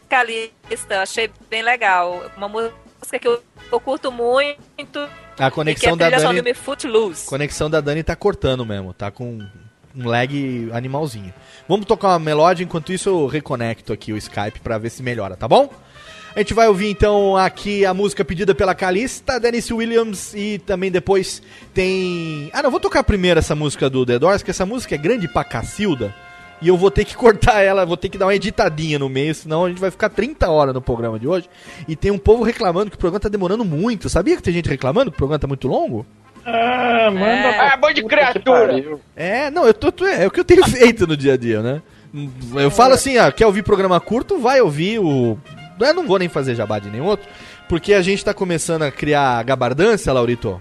Calista. Achei bem legal. Uma música que eu, eu curto muito. A e conexão que é a da só do Dani... Footloose. conexão da Dani tá cortando mesmo, tá com um lag animalzinho. Vamos tocar uma melódia, enquanto isso eu reconecto aqui o Skype pra ver se melhora, tá bom? A gente vai ouvir então aqui a música pedida pela Calista, Dennis Williams e também depois tem. Ah, não, vou tocar primeiro essa música do The Doors, que essa música é grande pra cacilda. E eu vou ter que [LAUGHS] cortar ela, vou ter que dar uma editadinha no meio, senão a gente vai ficar 30 horas no programa de hoje. E tem um povo reclamando que o programa tá demorando muito. Sabia que tem gente reclamando que o programa tá muito longo? Ah, manda É. Ah, bom de criatura! É, não, eu tô, tô- é o que eu tenho [LAUGHS] feito no dia a dia, né? Eu falo assim, ah, quer ouvir programa curto? Vai ouvir o. Eu não vou nem fazer jabá de nenhum outro, porque a gente tá começando a criar gabardância, Laurito.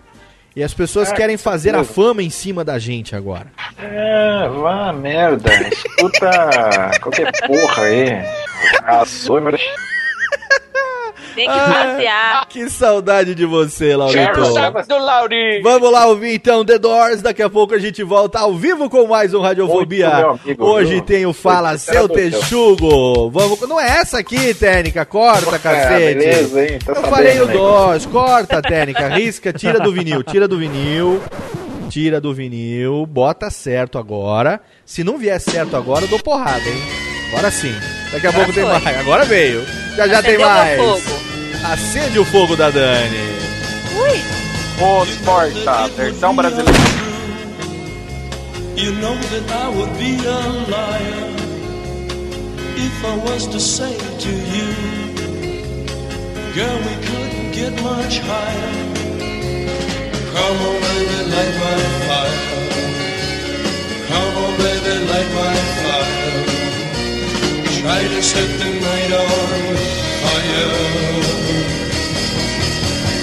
E as pessoas Ah, querem que fazer a fama em cima da gente agora. Ah, vá merda. Escuta qualquer porra aí. Ah, sou, mas... Tem que Ah, passear. Que saudade de você, Laurito. do Lauri. Vamos lá ouvir então The Doors. Daqui a pouco a gente volta ao vivo com mais um Radiofobia. Muito, amigo, Hoje viu? tem o Fala Muito Seu Texugo. Vamos, não é essa aqui, técnica. Corta, cacete. beleza, hein? Tá Eu sabendo, falei o né? Doors. Corta técnica. Risca, tira do vinil. Tira do vinil. Tira do vinil. Bota certo agora. Se não vier certo agora, eu dou porrada, hein? Agora sim. Daqui a pouco tem foi. mais. Agora veio. Já já tem Acendeu meu mais. Acende o fogo da Dani. Ui. Os Porta, versão brasileira. You know that I would be a liar if I was to say to you, Girl, we couldn't get much higher. Come on, baby, light my fire. Come on, baby, light my fire. Try to set the night on fire.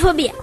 Radiofobia. Radiofobia.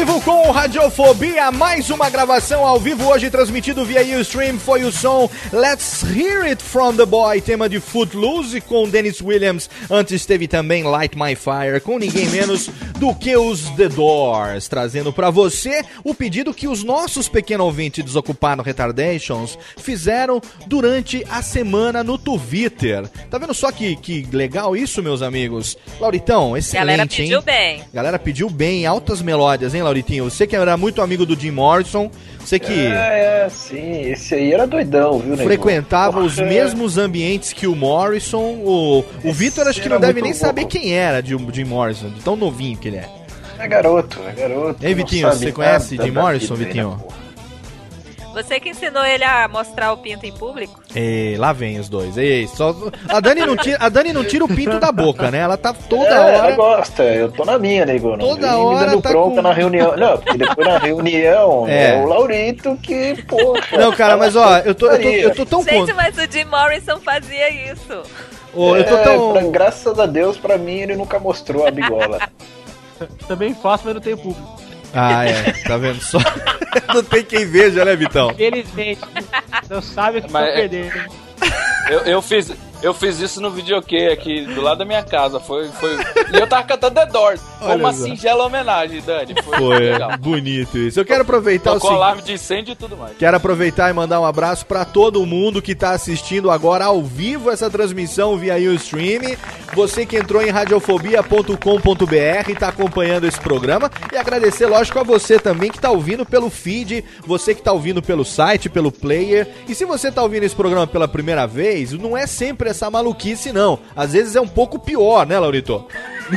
Vivo com Radiofobia, mais uma gravação ao vivo hoje transmitido via Ustream foi o som Let's Hear It From The Boy, tema de Footloose com Dennis Williams. Antes teve também Light My Fire com ninguém menos do que os The Doors, trazendo pra você o pedido que os nossos pequenos ouvintes desocupados Retardations fizeram durante a semana no Twitter. Tá vendo só que, que legal isso, meus amigos? Lauritão, excelente, Galera pediu hein? bem. Galera pediu bem, altas melódias, hein, Lauritinho? Você que era muito amigo do Jim Morrison, você que É, é, sim, esse aí era doidão, viu, nego? frequentava os Porra, mesmos ambientes que o Morrison. O, o Vitor acho que não deve nem louco. saber quem era de Jim Morrison, de tão novinho que ele é. É garoto, é garoto. Ei, Vitinho, você conhece Jim Morrison, vida aí, Vitinho? né? Você que ensinou ele a mostrar o pinto em público? Ei, lá vem os dois. Ei, só a Dani não tira, a Dani não tira o pinto da boca, né? Ela tá toda é, hora ela gosta, eu tô na minha, nego. Não Toda vem hora me dando tá bronca com- na reunião. Não, porque depois na reunião [LAUGHS] É. é, o Laurito que, poxa. Não, cara, mas ó, eu tô, eu tô, eu tô tão Gente, contra. mas o Jim Morrison fazia isso. Ô, eu tô É, tão. pra- graças a Deus, pra mim, ele nunca mostrou a bigola. [LAUGHS] Também faço, mas não tenho público. Ah, é, tá vendo só? [LAUGHS] não tem quem veja, né, Vitão? Felizmente, não sabe o que Mas é- perdendo. Eu, eu fiz. Eu fiz isso no videokê aqui do lado da minha casa. Foi, foi... E eu tava cantando The Doors. Foi Olha uma só. singela homenagem, Dani. Foi, Foi legal. bonito isso. Eu quero aproveitar o Tocou seguinte. alarme de incêndio e tudo mais. Quero aproveitar e mandar um abraço para todo mundo que está assistindo agora ao vivo essa transmissão via Ustream. Você que entrou em radiofobia.com.br e está acompanhando esse programa. E agradecer, lógico, a você também que está ouvindo pelo feed, você que está ouvindo pelo site, pelo player. E se você está ouvindo esse programa pela primeira vez, não é sempre essa maluquice, não. Às vezes é um pouco pior, né, Laurito?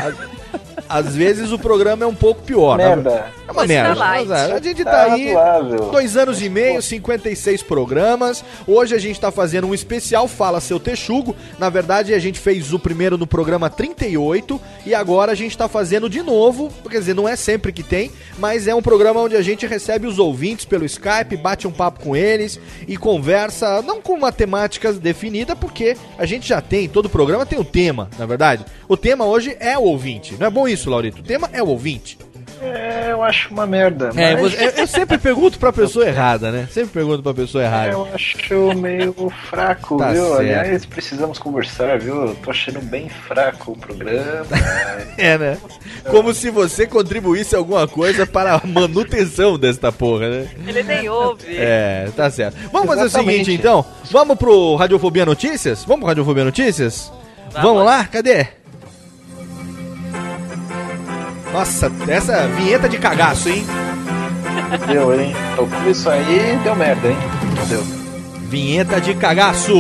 Às- [LAUGHS] Às vezes o programa é um pouco pior. né? Merda. É uma merda. tá. Mas, A gente tá, Tá aí razoável. dois anos e meio, 56 programas. Hoje a gente tá fazendo um especial Fala Seu Texugo. Na verdade, a gente fez o primeiro no programa 38 e agora a gente tá fazendo de novo. Quer dizer, não é sempre que tem, mas é um programa onde a gente recebe os ouvintes pelo Skype, bate um papo com eles e conversa, não com uma temática definida, porque a gente já tem, todo programa tem um tema, na verdade. O tema hoje é o ouvinte. Não é bom isso, Laurito? O tema é o ouvinte. É, eu acho uma merda. É, mas- eu, eu sempre pergunto pra pessoa errada, né? Sempre pergunto pra pessoa errada. Eu acho meio fraco, Tá viu? certo. Aliás, precisamos conversar, viu? Eu tô achando bem fraco o programa. [LAUGHS] É, né? Como se você contribuísse alguma coisa para a manutenção desta porra, né? Ele nem ouve. É, tá certo. Vamos fazer o Exatamente. seguinte, então. Vamos pro Radiofobia Notícias? Vamos pro Radiofobia Notícias? Vamos, lá? Cadê? Nossa, essa vinheta de cagaço, hein? Deu, hein? Tocou isso aí, deu merda, hein? Deu. Vinheta de cagaço.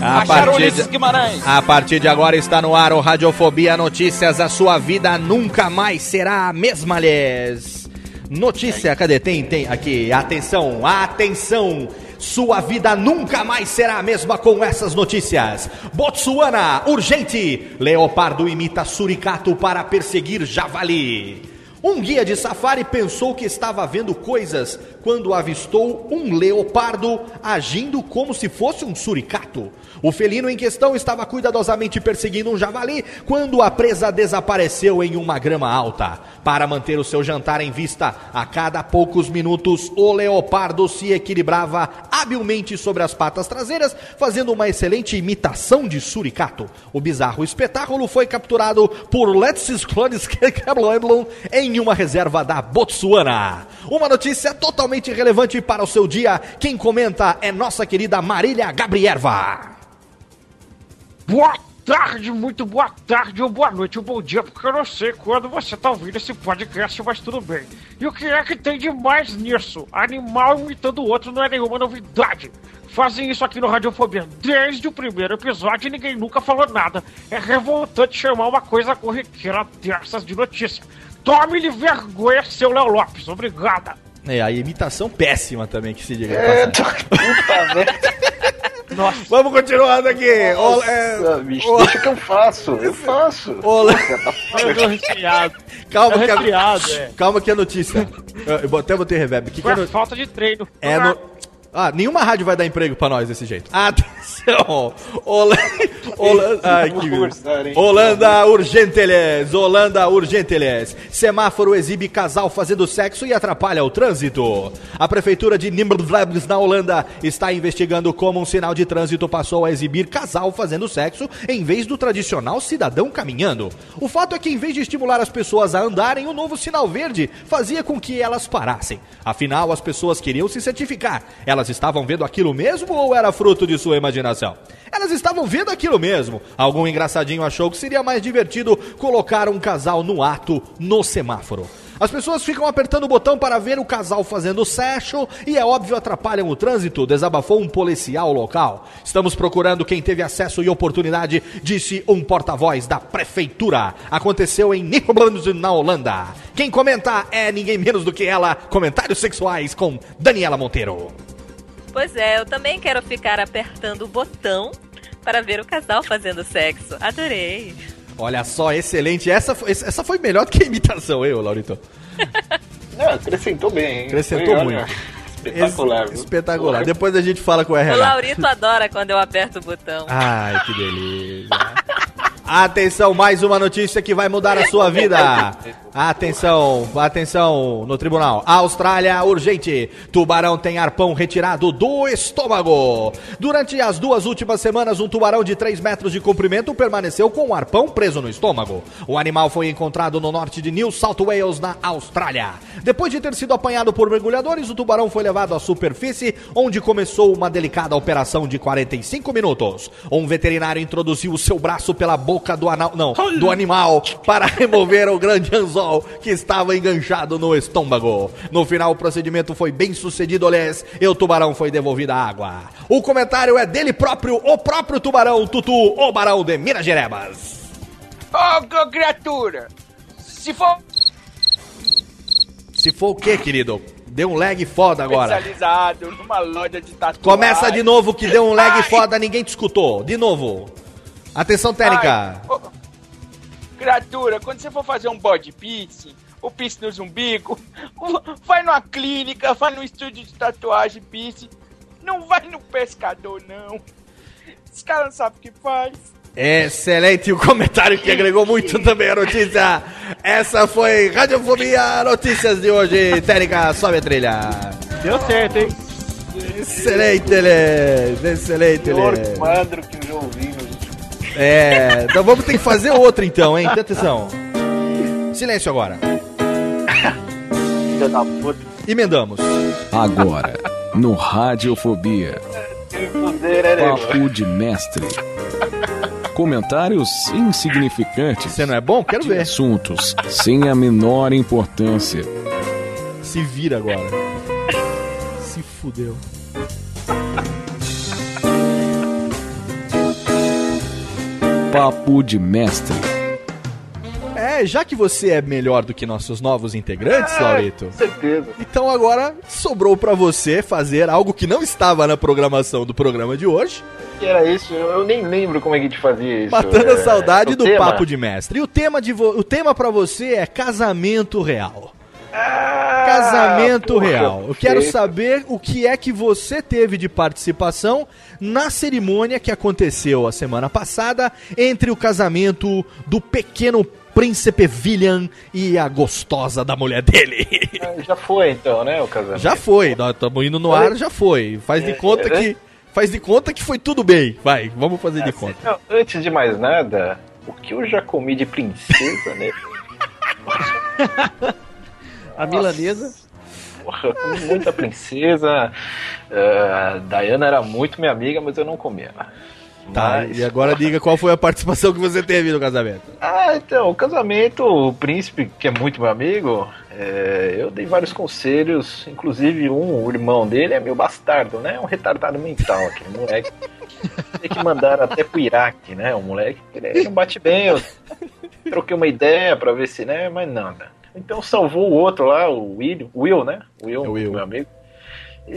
A Acharam partir, de, Guimarães. a partir de agora está no ar o Radiofobia Notícias. A sua vida nunca mais será a mesma, lhes. Notícia, cadê? Tem, tem aqui. Atenção, atenção. Sua vida nunca mais será a mesma com essas notícias. Botsuana, urgente. Leopardo imita suricato para perseguir javali. Um guia de safari pensou que estava vendo coisas quando avistou um leopardo agindo como se fosse um suricato. O felino em questão estava cuidadosamente perseguindo um javali quando a presa desapareceu em uma grama alta. Para manter o seu jantar em vista, a cada poucos minutos o leopardo se equilibrava habilmente sobre as patas traseiras, fazendo uma excelente imitação de suricato. O bizarro espetáculo foi capturado por Letsis Cloniskeblon [LAUGHS] em uma reserva da Botsuana. Uma notícia totalmente relevante para o seu dia. Quem comenta é nossa querida Marília Gabrierva. Boa tarde, muito boa tarde ou boa noite ou bom dia, porque eu não sei quando você tá ouvindo esse podcast, mas tudo bem. E o que é que tem de mais nisso? Animal imitando o outro não é nenhuma novidade. Fazem isso aqui no Radiofobia desde o primeiro episódio e ninguém nunca falou nada. É revoltante chamar uma coisa corriqueira dessas de notícia. Tome-lhe vergonha, seu Léo Lopes. Obrigada. É, a imitação péssima também que se diga. É, de passagem. Puta [LAUGHS] merda. Nossa. Vamos continuando aqui. Ô, é, Nossa, bicho, deixa que eu faço, eu faço. ô, Le- Eu tô resfriado. Calma É que a, é. calma que a notícia. Eu, eu até botei reverb. Que que é no- falta de treino. É no... Ah, nenhuma rádio vai dar emprego pra nós desse jeito. Atenção! Hola... [LAUGHS] Hola... Ai, que... Holanda Urgenteles! Holanda Urgenteles! Semáforo exibe casal fazendo sexo e atrapalha o trânsito. A prefeitura de Nimmervlebs, na Holanda, está investigando como um sinal de trânsito passou a exibir casal fazendo sexo em vez do tradicional cidadão caminhando. O fato é que, em vez de estimular as pessoas a andarem, o novo sinal verde fazia com que elas parassem. Afinal, as pessoas queriam se certificar. Elas estavam vendo aquilo mesmo ou era fruto de sua imaginação? Elas estavam vendo aquilo mesmo. Algum engraçadinho achou que seria mais divertido colocar um casal no ato no semáforo. As pessoas ficam apertando o botão para ver o casal fazendo sexo e é óbvio atrapalham o trânsito, desabafou um policial local. Estamos procurando quem teve acesso e oportunidade, disse um porta-voz da prefeitura. Aconteceu em Nibland, na Holanda. Quem comenta é ninguém menos do que ela. Comentários sexuais com Daniela Monteiro. Pois é, eu também quero ficar apertando o botão para ver o casal fazendo sexo. Adorei. Olha só, excelente. Essa, foi- essa foi melhor do que a imitação, eu, Laurito. [LAUGHS] Não, acrescentou bem, hein? Acrescentou Foi, muito. olha, Espetacular, viu? Espetacular. Depois a gente fala com o O RH. Laurito adora quando eu aperto o botão. Ai, que delícia. [LAUGHS] Atenção, mais uma notícia que vai mudar a sua vida. Atenção, atenção no tribunal. Austrália, urgente. Tubarão tem arpão retirado do estômago. Durante as duas últimas semanas, um tubarão de 3 metros de comprimento permaneceu com o arpão preso no estômago. O animal foi encontrado no norte de New South Wales, na Austrália. Depois de ter sido apanhado por mergulhadores, o tubarão foi levado à superfície, onde começou uma delicada operação de 45 minutos. Um veterinário introduziu o seu braço pela boca do, anal, não, do animal para [LAUGHS] remover o grande anzol que estava enganchado no estômago. No final, o procedimento foi bem sucedido, Olés, e o tubarão foi devolvido à água. O comentário é dele próprio, o próprio tubarão, Tutu, o barão de Minas Gerebas. Ô, ô, criatura! Se for Se for o quê, querido? Deu um lag foda agora. especializado numa loja de tatuagem... Começa de novo que deu um lag foda, ninguém te escutou. De novo. Atenção técnica. Ai, criatura, quando você for fazer um body piercing, o piercing no umbigo, [LAUGHS] vai numa clínica, vai no estúdio de tatuagem piercing, não vai no pescador, não. Esse cara não sabe o que faz. Excelente o comentário que agregou muito [LAUGHS] também a notícia. Essa foi Radiofobia Notícias de hoje. Técnica, sobe a trilha. Deu certo, hein? Excelente, Eles. Excelente, Pior Eles. quadro que eu já ouvi É, então vamos ter que fazer outro então, hein? Presta atenção. Silêncio agora. Filho da puta. Emendamos. Agora, no Radiofobia? Papo de Mestre. Comentários insignificantes. Você não é bom? Quero de ver. Assuntos sem a menor importância. Se vira agora. Se fudeu. Papo de Mestre. É, já que você é melhor do que nossos novos integrantes, Laurito. Com certeza. Então agora sobrou pra você fazer algo que não estava na programação do programa de hoje, que era isso? Eu, nem lembro como é que a gente fazia isso. matando a É, saudade o do tema? papo de mestre. E o tema de vo- o tema para você é casamento real. Ah, Casamento porra, real. Eu quero saber o que é que você teve de participação na cerimônia que aconteceu a semana passada entre o casamento do pequeno príncipe William e a gostosa da mulher dele. [LAUGHS] Ah, Já foi então, né, o casamento? Já foi, nós estamos indo no ar, já foi. Faz de É, conta é. que faz de conta que foi tudo bem. Vai, vamos fazer de conta. Não, antes de mais nada, o que eu já comi de princesa, né? [LAUGHS] A milanesa. Porra, eu comi muita princesa. Ah, Diana era muito minha amiga, mas eu não comia. Tá, Mas- e agora diga qual foi a participação que você teve no casamento. Ah, então, o casamento, o príncipe, que é muito meu amigo, é, eu dei vários conselhos, inclusive um, o irmão dele é meu bastardo, né? Um retardado mental, aquele moleque. Tem que mandar até pro Iraque, né? O moleque, ele não bate bem, eu troquei uma ideia pra ver se, né? Mas nada. Então salvou o outro lá, o Will, Will né? O Will, meu amigo. E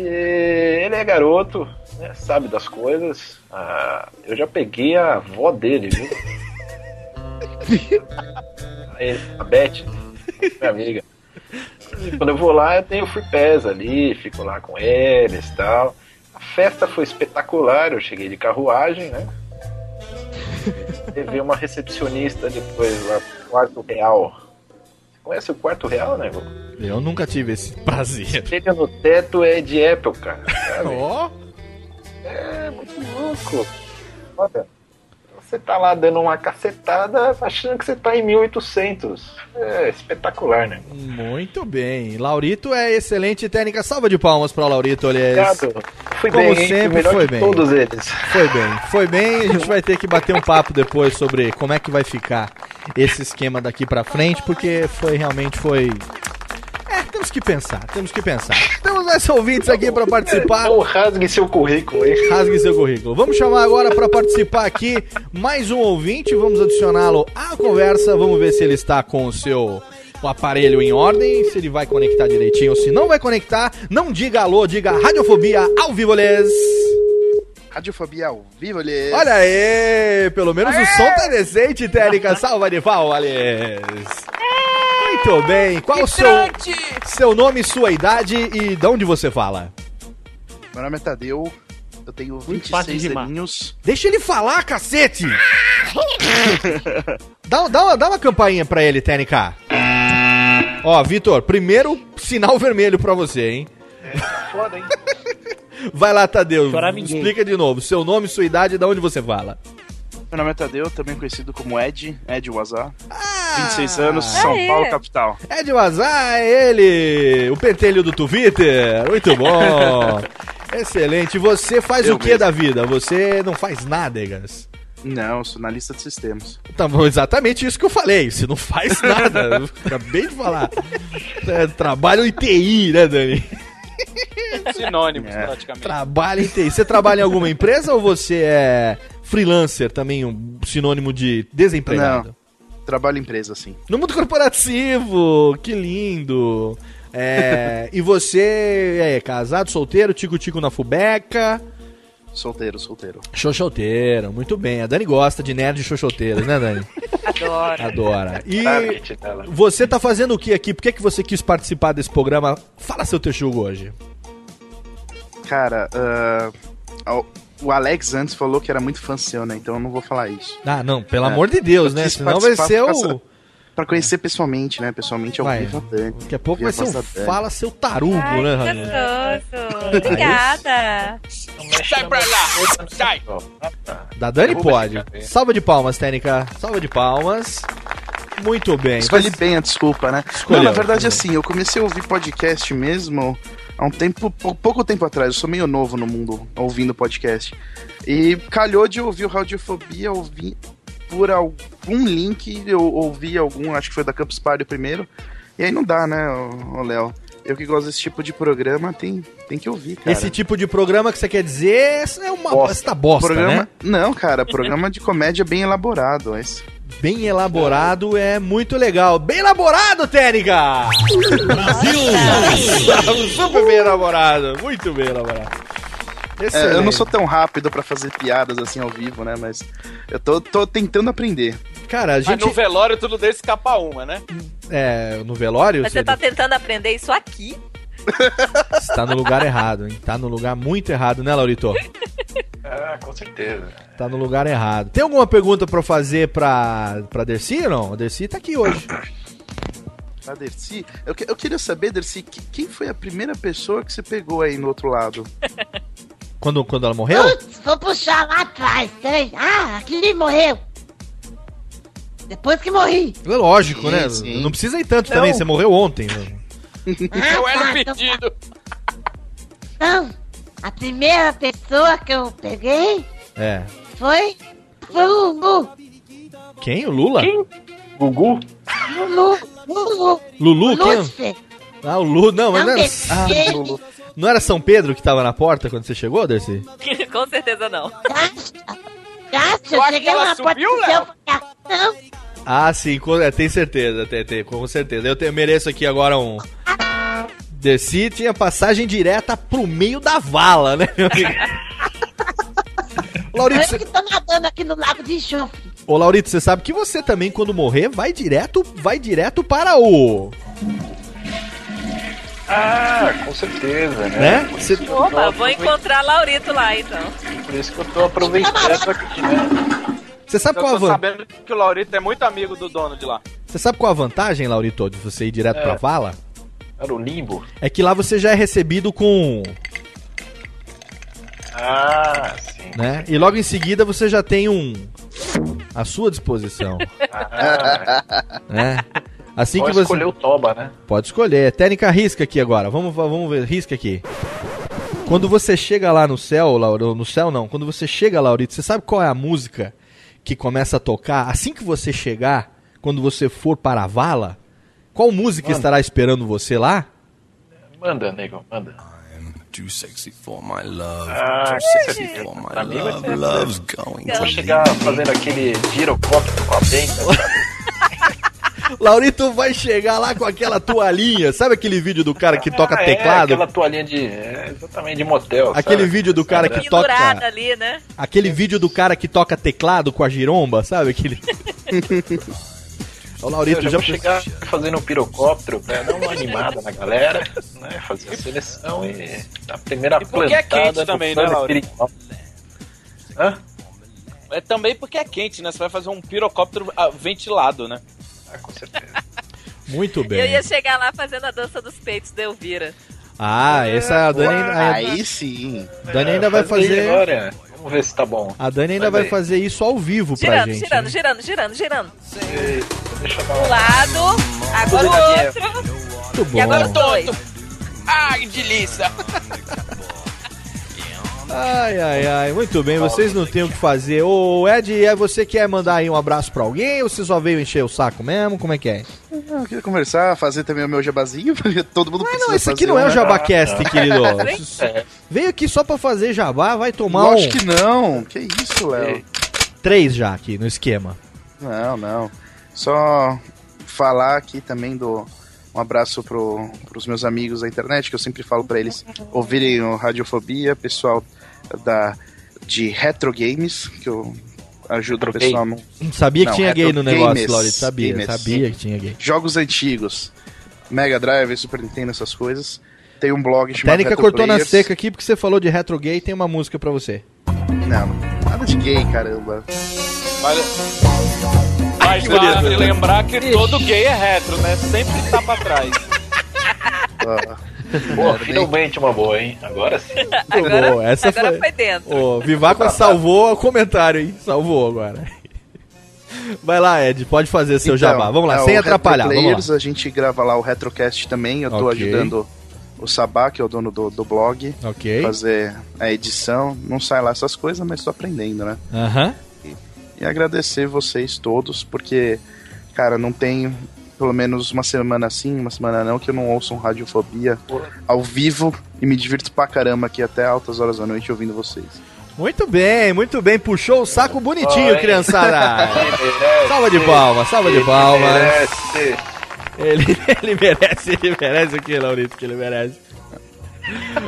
ele é garoto, né, sabe das coisas. Ah, eu já peguei a avó dele, viu? [LAUGHS] A Beth, minha amiga. E quando eu vou lá, eu tenho free pass ali, fico lá com eles e tal. A festa foi espetacular, eu cheguei de carruagem, né? [LAUGHS] Teve uma recepcionista depois lá, quarto real. Conhece o quarto real, né? Eu nunca tive esse [LAUGHS] prazer. Chega no teto é de Apple, cara. [LAUGHS] Ó. É muito louco. Olha, você tá lá dando uma cacetada achando que você tá em 1800. É espetacular, né? Muito bem. Laurito é excelente técnica. Salva de palmas para Laurito, aliás. Obrigado. Fui Como bem, hein? Sempre, melhor foi bem. todos eles. Foi bem, foi bem. A gente vai ter que bater um papo depois sobre como é que vai ficar esse esquema daqui pra frente, porque foi realmente foi. É, temos que pensar, temos que pensar. Temos mais ouvintes aqui pra participar. Então rasgue seu currículo, hein? Rasgue seu currículo. Vamos chamar agora pra participar aqui mais um ouvinte. Vamos adicioná-lo à conversa. Vamos ver se ele está com o seu o aparelho em ordem, se ele vai conectar direitinho ou se não vai conectar. Não diga alô, diga radiofobia ao vivo, les. Radiofobia ao vivo, lhes. Olha aí, pelo menos o som tá decente, Técnica. Salva de palmas, les. Muito bem. Qual o seu, seu nome, sua idade e de onde você fala? Meu nome é Tadeu, eu tenho Muito fácil de 26 rimar. aninhos. Deixa ele falar, cacete! dá, dá, uma, dá uma campainha pra ele, TNK. Ó, Vitor, primeiro sinal vermelho pra você, hein? Foda, hein? [LAUGHS] Vai lá, Tadeu. Chorar ninguém. Explica de novo. Seu nome, sua idade e de onde você fala. Meu nome é Tadeu, também conhecido como Ed, Ed Wazar. Ah, 26 anos, São Aê. Paulo, capital. De Wazar, é ele! O pentelho do Twitter. Muito bom. [LAUGHS] Excelente. Você faz Eu o que mesmo. da vida? Você não faz nada, Egas. Não, eu sou na lista de sistemas. Tá bom, exatamente isso que eu falei. Você não faz nada. [LAUGHS] Acabei de falar. É, trabalho em TI, né, Dani? [LAUGHS] Sinônimos, É. praticamente. Trabalho em TI. Você trabalha em alguma empresa ou você é freelancer, também um sinônimo de desempregado? Trabalho em empresa, sim. No mundo corporativo, que lindo. É, e você é casado, solteiro, tico-tico na fubeca? Solteiro, solteiro. Xoxoteiro, muito bem. A Dani gosta de nerd xoxoteiros, né, Dani? [LAUGHS] Adoro. Adora. E você tá fazendo o que aqui? Por que, que você quis participar desse programa? Fala seu texugo hoje. Cara, ao- o Alex antes falou que era muito fã seu, né? Então eu não vou falar isso. Ah, não, pelo É. amor de Deus, Eu né? Senão vai ser causa- o. Pra conhecer pessoalmente, né? Pessoalmente ao Vai. vivo a Dani. Daqui a pouco vai ser um. Fala Seu Tarugo, né, Ramiro? Gostoso. Obrigada. Sai pra lá! Sai! Da Dani pode. Salva de palmas, Técnica. Salva de palmas. Muito bem. Escolhi bem a desculpa, né? Escolheu, não, na verdade, assim, eu comecei a ouvir podcast mesmo há um tempo, pou- pouco tempo atrás. Eu sou meio novo no mundo ouvindo podcast. E calhou de ouvir o Radiofobia, ouvi por algum link, eu ouvi algum, acho que foi da Campus Party primeiro. E aí não dá, né, Léo? Eu que gosto desse tipo de programa, tem, tem que ouvir, cara. Esse tipo de programa que você quer dizer é uma esta bosta, programa... né? Não, cara, programa de comédia bem elaborado. Esse. Bem elaborado é muito legal. Bem elaborado, Técnica! Brasil! [LAUGHS] Super bem elaborado. Muito bem elaborado. É, eu Excelente. não sou tão rápido pra fazer piadas assim ao vivo, né? Mas eu tô, tô tentando aprender. Cara, a Mas gente. no velório tudo desse escapa uma, né? É, no velório, Mas você você tá tentando aprender isso aqui? tá no lugar errado, hein? Tá no lugar muito errado, né, Laurito? Ah, com certeza. Tá no lugar errado. Tem alguma pergunta pra eu fazer pra, pra Dercy ou não? A Dercy tá aqui hoje. A Dercy, eu, eu queria saber, Dercy, que- quem foi a primeira pessoa que você pegou aí no outro lado? [LAUGHS] Quando, quando ela morreu? Putz, vou puxar lá atrás, peraí. Ah, aquele morreu. Depois que morri. É lógico, né? sim. Não precisa ir tanto Não. também, você morreu ontem. Né? Eu era tá, o então pedido. Não, a primeira pessoa que eu peguei É. foi. Foi o Lulu. Quem? O Lula? Gugu? Lulu. Lulu. Lulu? Quem? Lúcifer. Ah, o Lulu. Não, mas não esse- ah, Lulu. Não era São Pedro que tava na porta quando você chegou, Dercy? [LAUGHS] Com certeza não. Tu eu cheguei lá subiu, Léo? ah, sim, com, é, tem certeza, tem, tem, com certeza. Eu, te- eu mereço aqui agora um. Desci tinha passagem direta pro meio da vala, né, meu amigo? [LAUGHS] Laurito, eu cê- que tô nadando aqui no lago de enxofre. Ô Laurito, você sabe que você também, quando morrer, vai direto, vai direto para o. Ah, com certeza, né? Né? Por Cê- isso que eu tô Opa, vou encontrar Laurito lá então. Por isso que eu tô aproveitando aqui, né? Você sabe Eu qual a tô van... sabendo que o Laurito é muito amigo do dono de lá. Você sabe qual a vantagem, Laurito, de você ir direto É. pra vala? Era o limbo. É que lá você já é recebido com. Ah, sim. né? E logo em seguida você já tem um. à sua disposição. [LAUGHS] Ah, né? Assim Pode que você. escolher o Toba, né? Pode escolher. Técnica risca aqui agora. Vamos, vamos ver. Risca aqui. Quando você chega lá no céu, Lauro, no céu não. Quando você chega, Laurito, você sabe qual é a música que começa a tocar assim que você chegar, quando você for para a vala? Qual música Manda. estará esperando você lá? Manda, nego, manda. Too sexy for my love. Ah, too que sexy certeza. for my love. Love's going Vou to chegar fazendo aquele girocóptero com a benta. Laurito vai chegar lá com aquela toalhinha. Sabe aquele vídeo do cara que toca Ah, é, teclado? aquela toalhinha de. É, exatamente, de motel. Aquele sabe? vídeo do cara que toca. ali, né? Aquele vídeo do cara que toca teclado com a giromba, sabe? Aquele. [LAUGHS] o Laurito eu já já. vou chegar fazendo um pirocóptero pra dar uma animada na galera, né? Fazer a seleção e a primeira E porque é plantada quente também, né, espiritual. Hã? É também porque é quente, né? Você vai fazer um pirocóptero ah, ventilado, né? Ah, com certeza. [LAUGHS] Muito Eu bem. ia chegar lá fazendo a dança dos peitos da Elvira. Ah, essa a Dani ainda. Aí sim. A Dani ainda vai fazer. Agora. Vamos ver se tá bom. A Dani ainda vai fazer isso ao vivo pra Girando, gente. girando, né? girando, girando, girando. Eita, deixa eu dar Um lado, agora o outro. Muito bom. E agora os dois. Ai, delícia! [LAUGHS] Ai, ai, ai. Muito bem, vocês não têm o que fazer. Ô, Ed, é você quer mandar aí um abraço pra alguém ou você só veio encher o saco mesmo? Como é que é? Eu queria conversar, fazer também o meu jabazinho, [LAUGHS] porque todo mundo precisa Não, esse aqui não é um, o né? Jabacast, querido. [LAUGHS] É, Veio aqui só pra fazer jabá, vai tomar um. Lógico que não. Que isso, Léo? Três já aqui no esquema. Não, não. Só falar aqui também do um abraço pro, pros meus amigos da internet, que eu sempre falo pra eles ouvirem o Radiofobia, pessoal da de Retro Games, que eu ajudo o pessoal no Sabia que Não, tinha gay no negócio, Games. Laurito. Sabia, Games. sabia que tinha gay. jogos antigos, Mega Drive, Super Nintendo, essas coisas. Tem um blog A chamado técnica Retro cortou na Players. seca aqui porque você falou de retro gay tem uma música pra você. Não, nada de gay, caramba. Vale... Mas vale lembrar que todo gay é retro, né? Sempre tá pra trás. [LAUGHS] [LAUGHS] Pô, finalmente uma boa, hein? Agora sim. [LAUGHS] Agora, boa, essa agora foi- foi... dentro. Ô, Vivaco salvou o comentário, hein? Salvou agora. [LAUGHS] Vai lá, Ed, pode fazer seu jabá. Vamos lá, é, sem atrapalhar. Players, a gente grava lá o Retrocast também. Eu tô ajudando o Sabá, que é o dono do, do blog, Ok. fazer a edição. Não sai lá essas coisas, mas tô aprendendo, né? Aham. E agradecer vocês todos, porque, cara, não tem pelo menos uma semana assim, uma semana não, que eu não ouço um Radiofobia ao vivo e me divirto pra caramba aqui até altas horas da noite ouvindo vocês. Muito bem, muito bem. Puxou o saco bonitinho, hein? criançada. Merece. [LAUGHS] salva de palmas, salva de Ele palmas. merece. Ele, [LAUGHS] ele merece, ele merece o que, Laurito, que ele merece.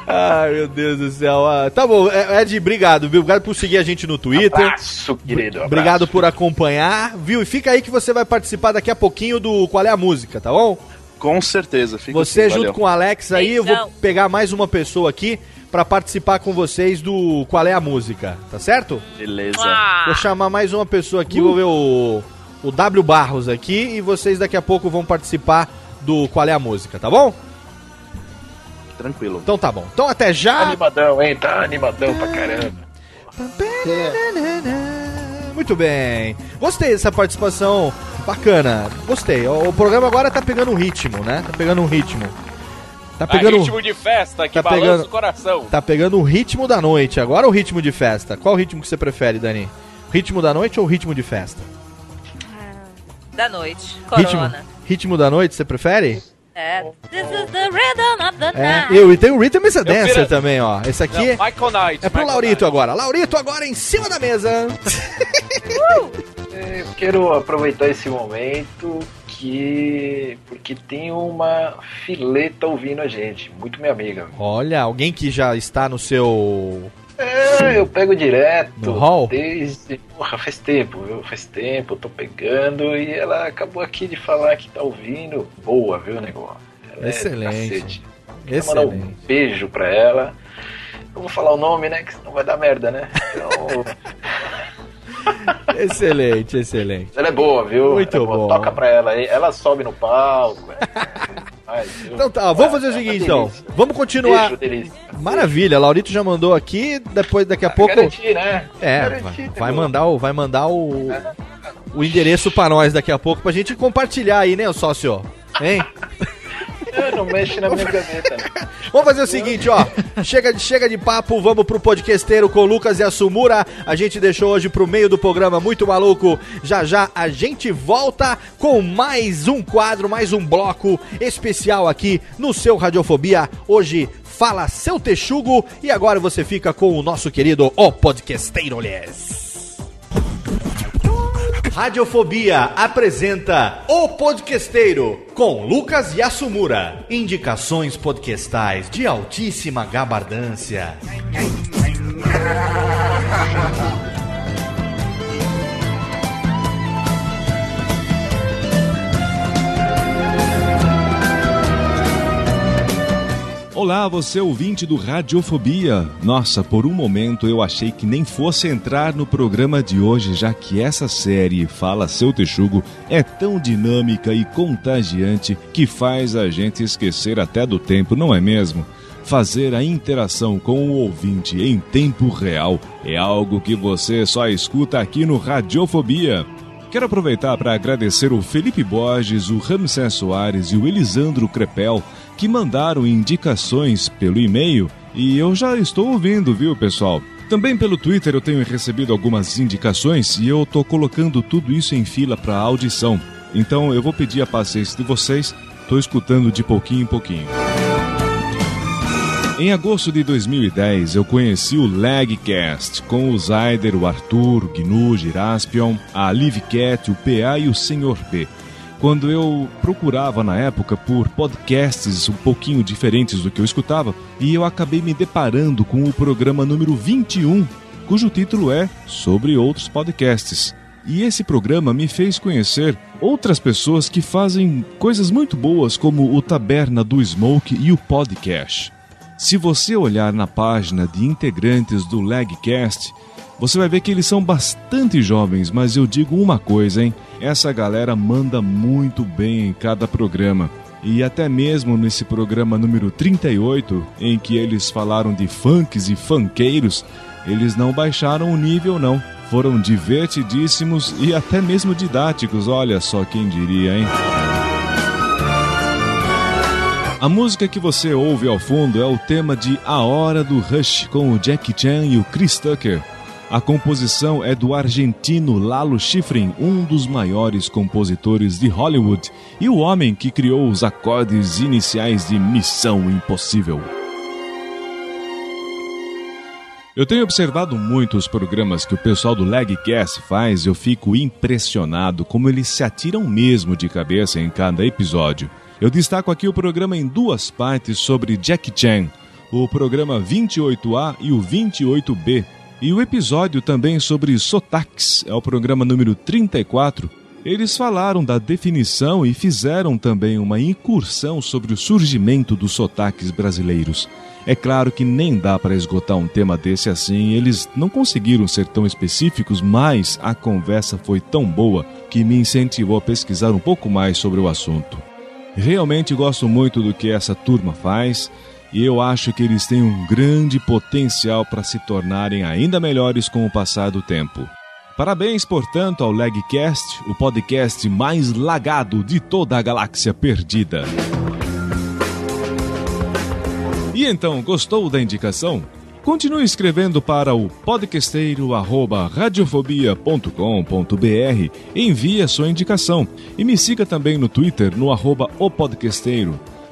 Ai, meu Deus do céu. Ah, tá bom, é, Ed, obrigado, viu? Obrigado por seguir a gente no Twitter. Abraço, querido. abraço. Obrigado por acompanhar, viu? E fica aí que você vai participar daqui a pouquinho do Qual é a Música, tá bom? Com certeza, fica Você assim, junto valeu. com o Alex aí, eu vou pegar mais uma pessoa aqui pra participar com vocês do Qual é a Música, tá certo? Beleza. Vou chamar mais uma pessoa aqui, vou ver o, o W Barros aqui e vocês daqui a pouco vão participar do Qual é a Música, tá bom? Tranquilo. Então tá bom. Então até já. Animadão, hein? Tá animadão pra caramba. Muito bem. Gostei dessa participação bacana. Gostei. O, programa agora tá pegando um ritmo, né? Tá pegando um ritmo. Tá pegando Ah, ritmo de festa que tá balança pegando- o coração. Tá pegando o ritmo da noite. Agora o ritmo de festa. Qual o ritmo que você prefere, Dani? Ritmo da noite ou ritmo de festa? Da noite. Ritmo, Corona. ritmo da noite, você prefere? É. This is the rhythm of the É, night. eu e tem o Rhythm is a Dancer vira- também, ó. Esse aqui Não, Michael Knight. é pro Michael Laurito agora. Laurito agora em cima da mesa. [LAUGHS] Eu quero aproveitar esse momento que. porque tem uma fileta ouvindo a gente, muito minha amiga. Olha, alguém que já está no seu. É, eu pego direto. No? Desde. Porra, faz tempo, viu? Faz tempo, eu tô pegando e ela acabou aqui de falar que tá ouvindo. Boa, viu, negócio? Ela é Excelente. cacete. Quero mandar um Excelente. beijo pra ela. Eu vou falar o nome, né? Que senão vai dar merda, né? Então. [LAUGHS] Excelente, excelente. ela é boa, viu? Muito é boa. bom. Toca pra ela aí. Ela sobe no palco. [LAUGHS] Ai? Então tá, vamos fazer o seguinte então. Vamos continuar. Maravilha, Laurito já mandou aqui, depois daqui a pouco. Garantir, né? É, vai, mandar o vai mandar o o endereço pra nós daqui a pouco pra gente compartilhar aí, né, o sócio? Hein? Não mexe na minha gaveta. né? Vamos fazer o seguinte, ó. Chega de, chega de papo, vamos pro podcasteiro com o Lucas e a Sumura. A gente deixou hoje pro meio do programa muito maluco. Já já a gente volta com mais um quadro, mais um bloco especial aqui no seu Radiofobia. Hoje fala seu texugo e agora você fica com o nosso querido O Podcasteiro, lhes. Radiofobia apresenta O Podquesteiro com Lucas Yasumura. Indicações podcastais de altíssima gabardância. [LAUGHS] Olá, você ouvinte do Radiofobia. Nossa, por um momento eu achei que nem fosse entrar no programa de hoje, já que essa série Fala Seu Texugo é tão dinâmica e contagiante que faz a gente esquecer até do tempo, não é mesmo? Fazer a interação com o ouvinte em tempo real é algo que você só escuta aqui no Radiofobia. Quero aproveitar para agradecer o Felipe Borges, o Ramsés Soares e o Elisandro Crepel, que mandaram indicações pelo e-mail e eu já estou ouvindo, viu, pessoal? Também pelo Twitter eu tenho recebido algumas indicações e eu tô colocando tudo isso em fila para audição. Então eu vou pedir a paciência de vocês, tô escutando de pouquinho em pouquinho. Em agosto de 2010, eu conheci o Lagcast com o Zaider, o Arthur, o Gnu, o Giraspion, a Liv Cat, o PA e o Sr. P. Quando eu procurava na época por podcasts um pouquinho diferentes do que eu escutava, e eu acabei me deparando com o programa número 21, cujo título é Sobre Outros Podcasts. E esse programa me fez conhecer outras pessoas que fazem coisas muito boas, como o Taberna do Smoke e o Podcast. Se você olhar na página de integrantes do Legcast, você vai ver que eles são bastante jovens, mas eu digo uma coisa, hein? Essa galera manda muito bem em cada programa. E até mesmo nesse programa número 38, em que eles falaram de funks e funkeiros, eles não baixaram o nível não. Foram divertidíssimos e até mesmo didáticos, olha só quem diria, hein? A música que você ouve ao fundo é o tema de A Hora do Rush com o Jack Chan e o Chris Tucker. A composição é do argentino Lalo Schifrin, um dos maiores compositores de Hollywood e o homem que criou os acordes iniciais de Missão Impossível. Eu tenho observado muito os programas que o pessoal do Legcast faz e eu fico impressionado como eles se atiram mesmo de cabeça em cada episódio. Eu destaco aqui o programa em duas partes sobre Jack Chan, o programa 28A e o 28B, e o episódio também sobre sotaques, é o programa número 34. Eles falaram da definição e fizeram também uma incursão sobre o surgimento dos sotaques brasileiros. É claro que nem dá para esgotar um tema desse assim, eles não conseguiram ser tão específicos, mas a conversa foi tão boa que me incentivou a pesquisar um pouco mais sobre o assunto. Realmente gosto muito do que essa turma faz e eu acho que eles têm um grande potencial para se tornarem ainda melhores com o passar do tempo. Parabéns, portanto, ao Legcast, o podcast mais lagado de toda a galáxia perdida. E então, gostou da indicação? Continue escrevendo para o podcasteiro@radiofobia.com.br, envie a sua indicação e me siga também no Twitter no arroba o.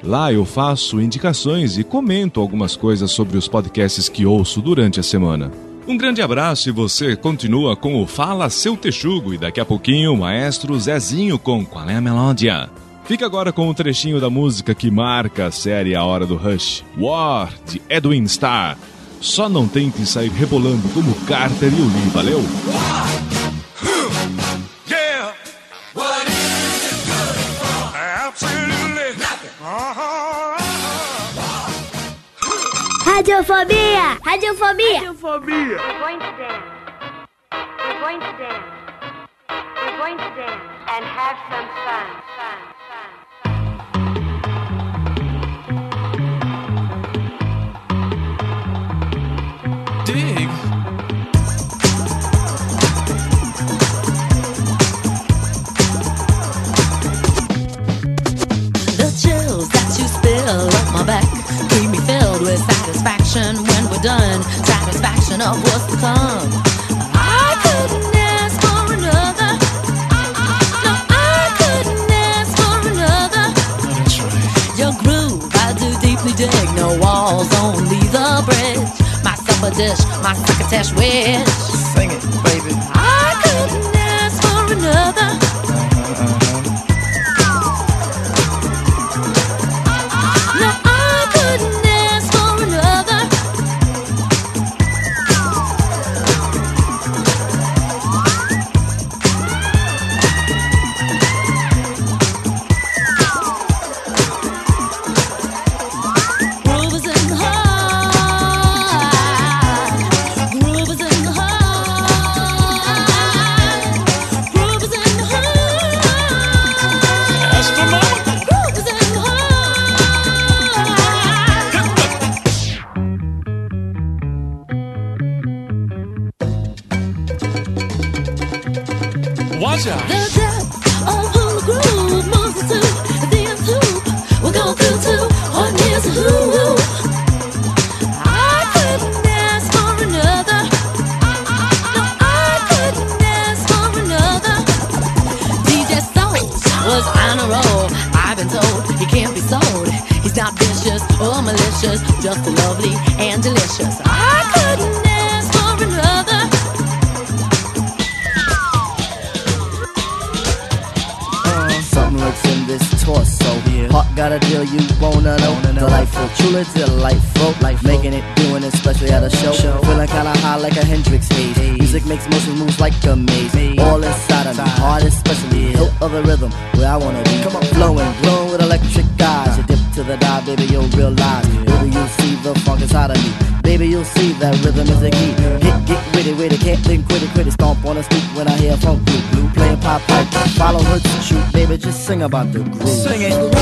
Lá eu faço indicações e comento algumas coisas sobre os podcasts que ouço durante a semana. Um grande abraço e você continua com o Fala Seu Texugo e daqui a pouquinho o maestro Zezinho com Qual é a Melódia? Fica agora com um trechinho da música que marca a série A Hora do Rush, War, de Edwin Starr. Só não tente sair rebolando como Carter e o Lee, valeu? Yeah. Radiofobia! Radiofobia! Radiofobia! We're going to dance. We're going to dance. We're going to dance and have some fun. Fun. Fun. Dig. The chills that you spill up my back keep me filled with satisfaction when we're done. Satisfaction of what's to come. I couldn't ask for another. No, I couldn't ask for another. Your groove, I do deeply dig. No walls, only the bridge. My supper dish, my crocketesh wish. Sing it, baby. Sing about the groove. Sing it.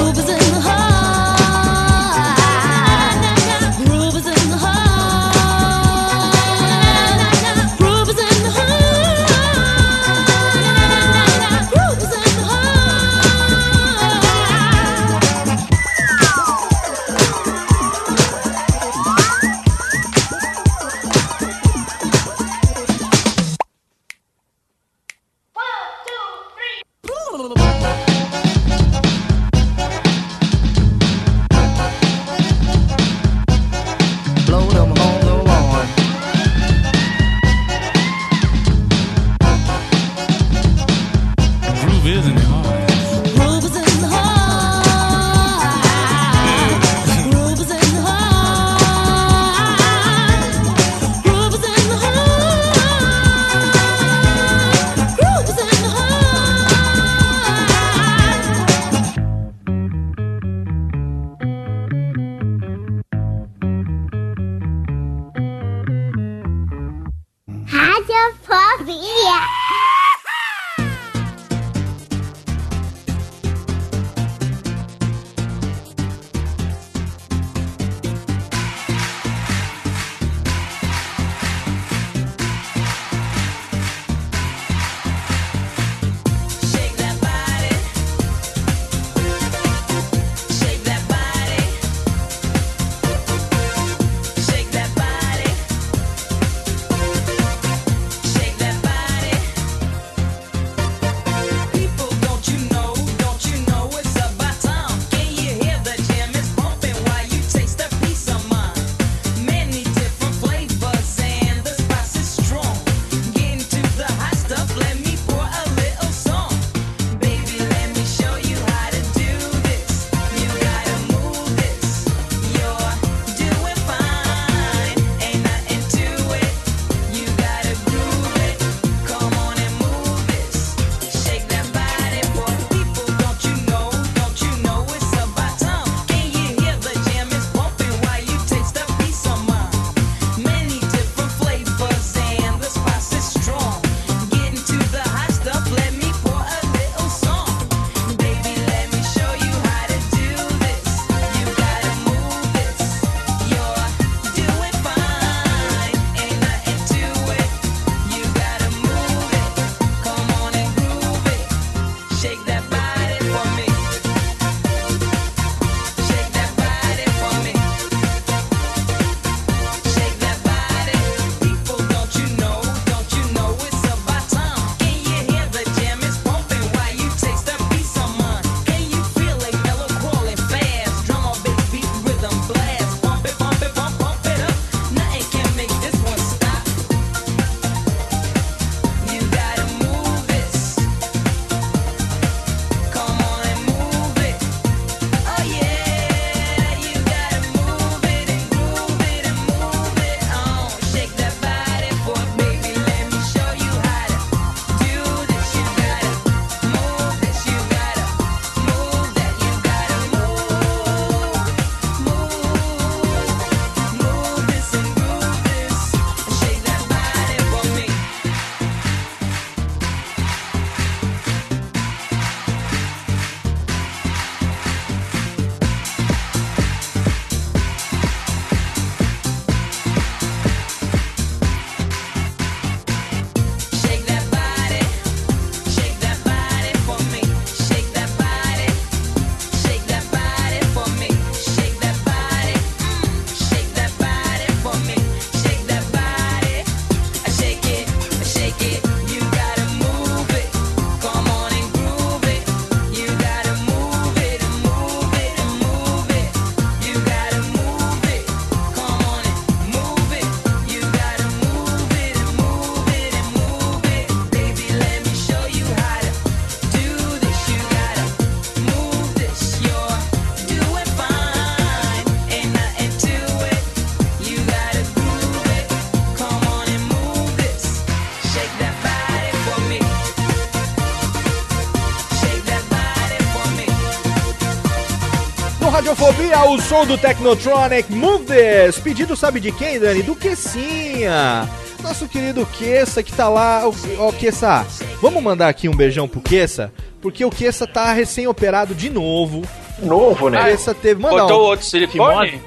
Olha o som do Technotronic Move This. Pedido sabe de quem, Dani? Do Quessinha. Nosso querido Quessa que tá lá. Ó, ó, Quessa, vamos mandar aqui um beijão pro Quessa, porque o Quessa tá recém-operado de novo. Novo, né? O Quessa teve. Manda Botou um- outro silicone?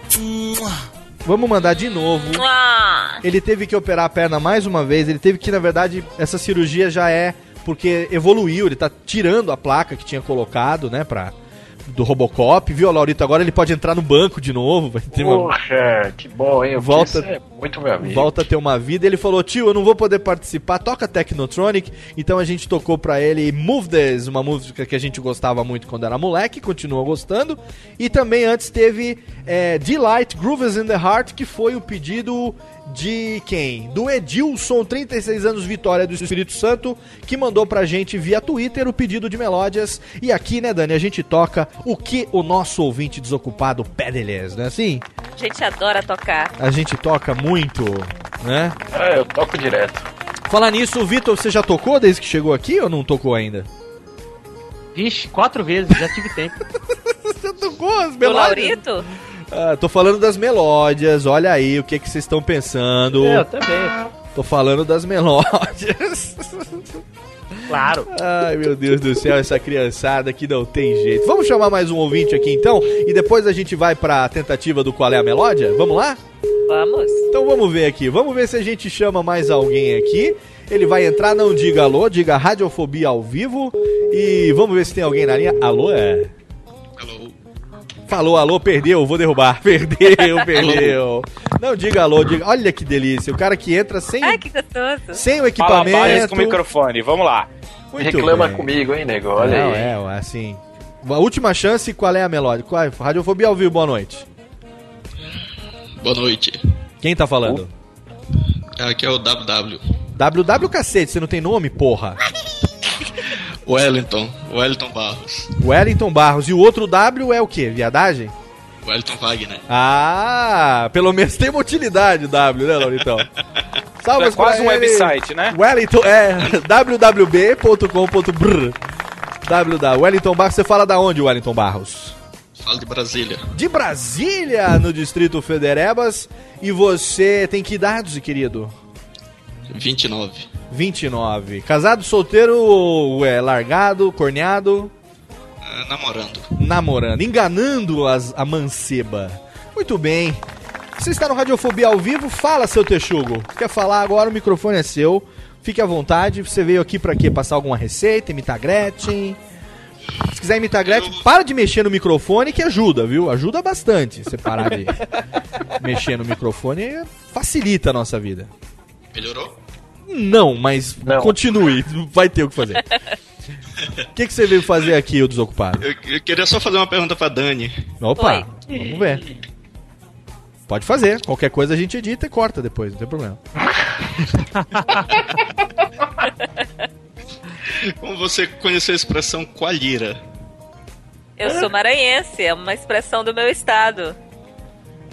Vamos mandar de novo. Ah, Ele teve que operar a perna mais uma vez. Ele teve que, na verdade, essa cirurgia já é porque evoluiu. Ele tá tirando a placa que tinha colocado, né, pra, do Robocop. Viu, Laurito? Agora ele pode entrar no banco de novo. Vai ter uma, Poxa, que bom, hein? Volta- é muito meu amigo. volta a ter uma vida. Ele falou: Tio, eu não vou poder participar. Toca Technotronic. Então a gente tocou pra ele Move This, uma música que a gente gostava muito quando era moleque, continua gostando. E também antes teve é, Delight Grooves in the Heart, que foi o pedido de quem? Do Edilson, 36 anos, Vitória do Espírito Santo, que mandou pra gente via Twitter o pedido de melódias. E aqui, né, Dani, a gente toca o que o nosso ouvinte desocupado pede, eles, né? Assim, a gente adora tocar. a gente toca muito, né? É, eu toco direto. Falar nisso, Vitor, você já tocou desde que chegou aqui ou não tocou ainda? Vixe, quatro vezes, já tive tempo. [LAUGHS] Você tocou as O Laurito? Ah, tô falando das melódias, olha aí o que vocês estão pensando. É, eu também. Tô falando das melódias. [LAUGHS] Claro. Ai, meu Deus do céu, essa criançada que não tem jeito. Vamos chamar mais um ouvinte aqui então e depois a gente vai pra tentativa do qual é a melódia? Vamos lá? Vamos. Então vamos ver aqui. Vamos ver se a gente chama mais alguém aqui. Ele vai entrar, não diga alô, diga radiofobia ao vivo. E vamos ver se tem alguém na linha. Alô, é? Falou, alô, perdeu, vou derrubar. [LAUGHS] Perdeu, perdeu. Não diga alô, diga. Olha que delícia. O cara que entra sem, Ai, que gostoso. sem o Fala equipamento. mais com o microfone, vamos lá. Muito Reclama bem. comigo, hein, nego? Olha Não, aí. é, assim. A última chance, qual é a melódia? Qual é? Radiofobia ao vivo, boa noite. Boa noite. Quem tá falando? Aqui é o WW. WW cacete, você não tem nome, porra. [LAUGHS] Wellington. Wellington Barros. Wellington Barros. E o outro W é o quê? Viadagem? Wellington Wagner. Ah, pelo menos tem uma utilidade o W, né, Lauritão? [LAUGHS] Salve É quase um website, né? Wellington, é [LAUGHS] www.com.br www. Wellington Barros, você fala da onde, Wellington Barros? Fala de Brasília. De Brasília, no Distrito Federebas. E você tem que idade, querido? 29. 29. Casado, solteiro, ou é largado, corneado? Ah, namorando. namorando, enganando as, a manceba. Muito bem. Você está no Radiofobia ao vivo? Fala, seu texugo. Quer falar agora? O microfone é seu. Fique à vontade. Você veio aqui pra quê? Passar alguma receita? Imitar Gretchen? Se quiser imitar Gretchen, para de mexer no microfone que ajuda, viu? Ajuda bastante você parar de [LAUGHS] mexer no microfone. Facilita a nossa vida. Melhorou? Não, mas continue. Vai ter o que fazer. [LAUGHS] O que, que você veio fazer aqui, o desocupado? Eu, eu queria só fazer uma pergunta pra Dani. Opa, vamos ver. Pode fazer. Qualquer coisa a gente edita e corta depois, não tem problema. [LAUGHS] Como você conheceu a expressão coalheira? Eu sou maranhense, é uma expressão do meu estado.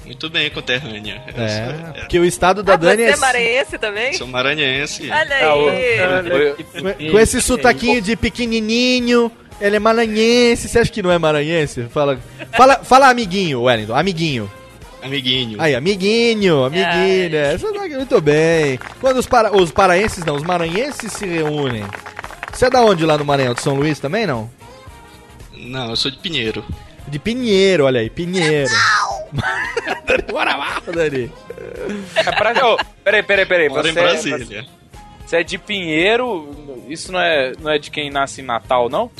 Muito bem, conterrânea. É, sou- porque o estado da ah, Dani você é é. maranhense também? Sou maranhense. Olha aí. Com- Com esse sotaquinho de pequenininho, ele é maranhense. Você acha que não é maranhense? Fala, fala, fala amiguinho, Wellington, amiguinho. Amiguinho. Aí, amiguinho, amiguinho. é, sotaque Muito bem. Quando os, para, os paraenses, não, os maranhenses se reúnem. Você é da onde lá no Maranhão? De São Luís também, não? Não, eu sou de Pinheiro. De Pinheiro, olha aí, Pinheiro. [LAUGHS] Bora lá, Dani. É pra... Ô, peraí, peraí, peraí. Moro em Você, é- Brasília. você é de Pinheiro? Isso não é, não é de quem nasce em Natal, não?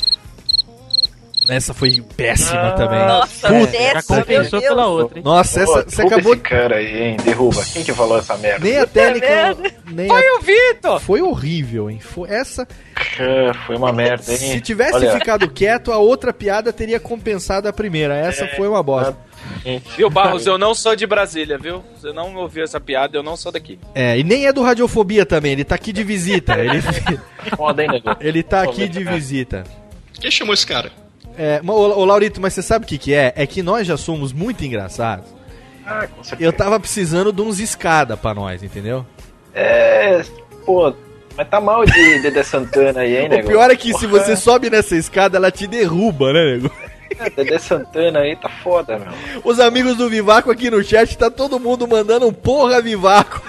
Essa foi péssima também. Nossa, Puta meu pariu. Deus. pela outra, hein? Nossa, essa, Pô, você derruba acabou esse cara aí, hein? Derruba. Quem que falou essa merda? Nem a técnica. Nem Foi a- o Vitor! Foi horrível, hein? Foi essa. Ah, Foi uma merda, hein? Se tivesse Olha, ficado quieto, a outra piada teria compensado a primeira. Essa foi uma bosta. Viu, Barros, eu não sou de Brasília, viu? Você não ouviu essa piada, eu não sou daqui. É, e nem é do Radiofobia também, ele tá aqui de visita. Ele, Foda, hein, [LAUGHS] ele tá aqui de visita. Quem chamou esse cara? É, ô, ô Laurito, mas você sabe o que, que é? É que nós já somos muito engraçados. Ah, com certeza. Eu tava precisando de uns escada pra nós, entendeu? É, pô, mas tá mal de Dedé Santana aí, hein, O nego? pior é que se Porra. você sobe nessa escada, ela te derruba, né, nego? Dedé Santana aí tá foda, meu. Os amigos do Vivaco aqui no chat, tá todo mundo mandando um porra Vivaco.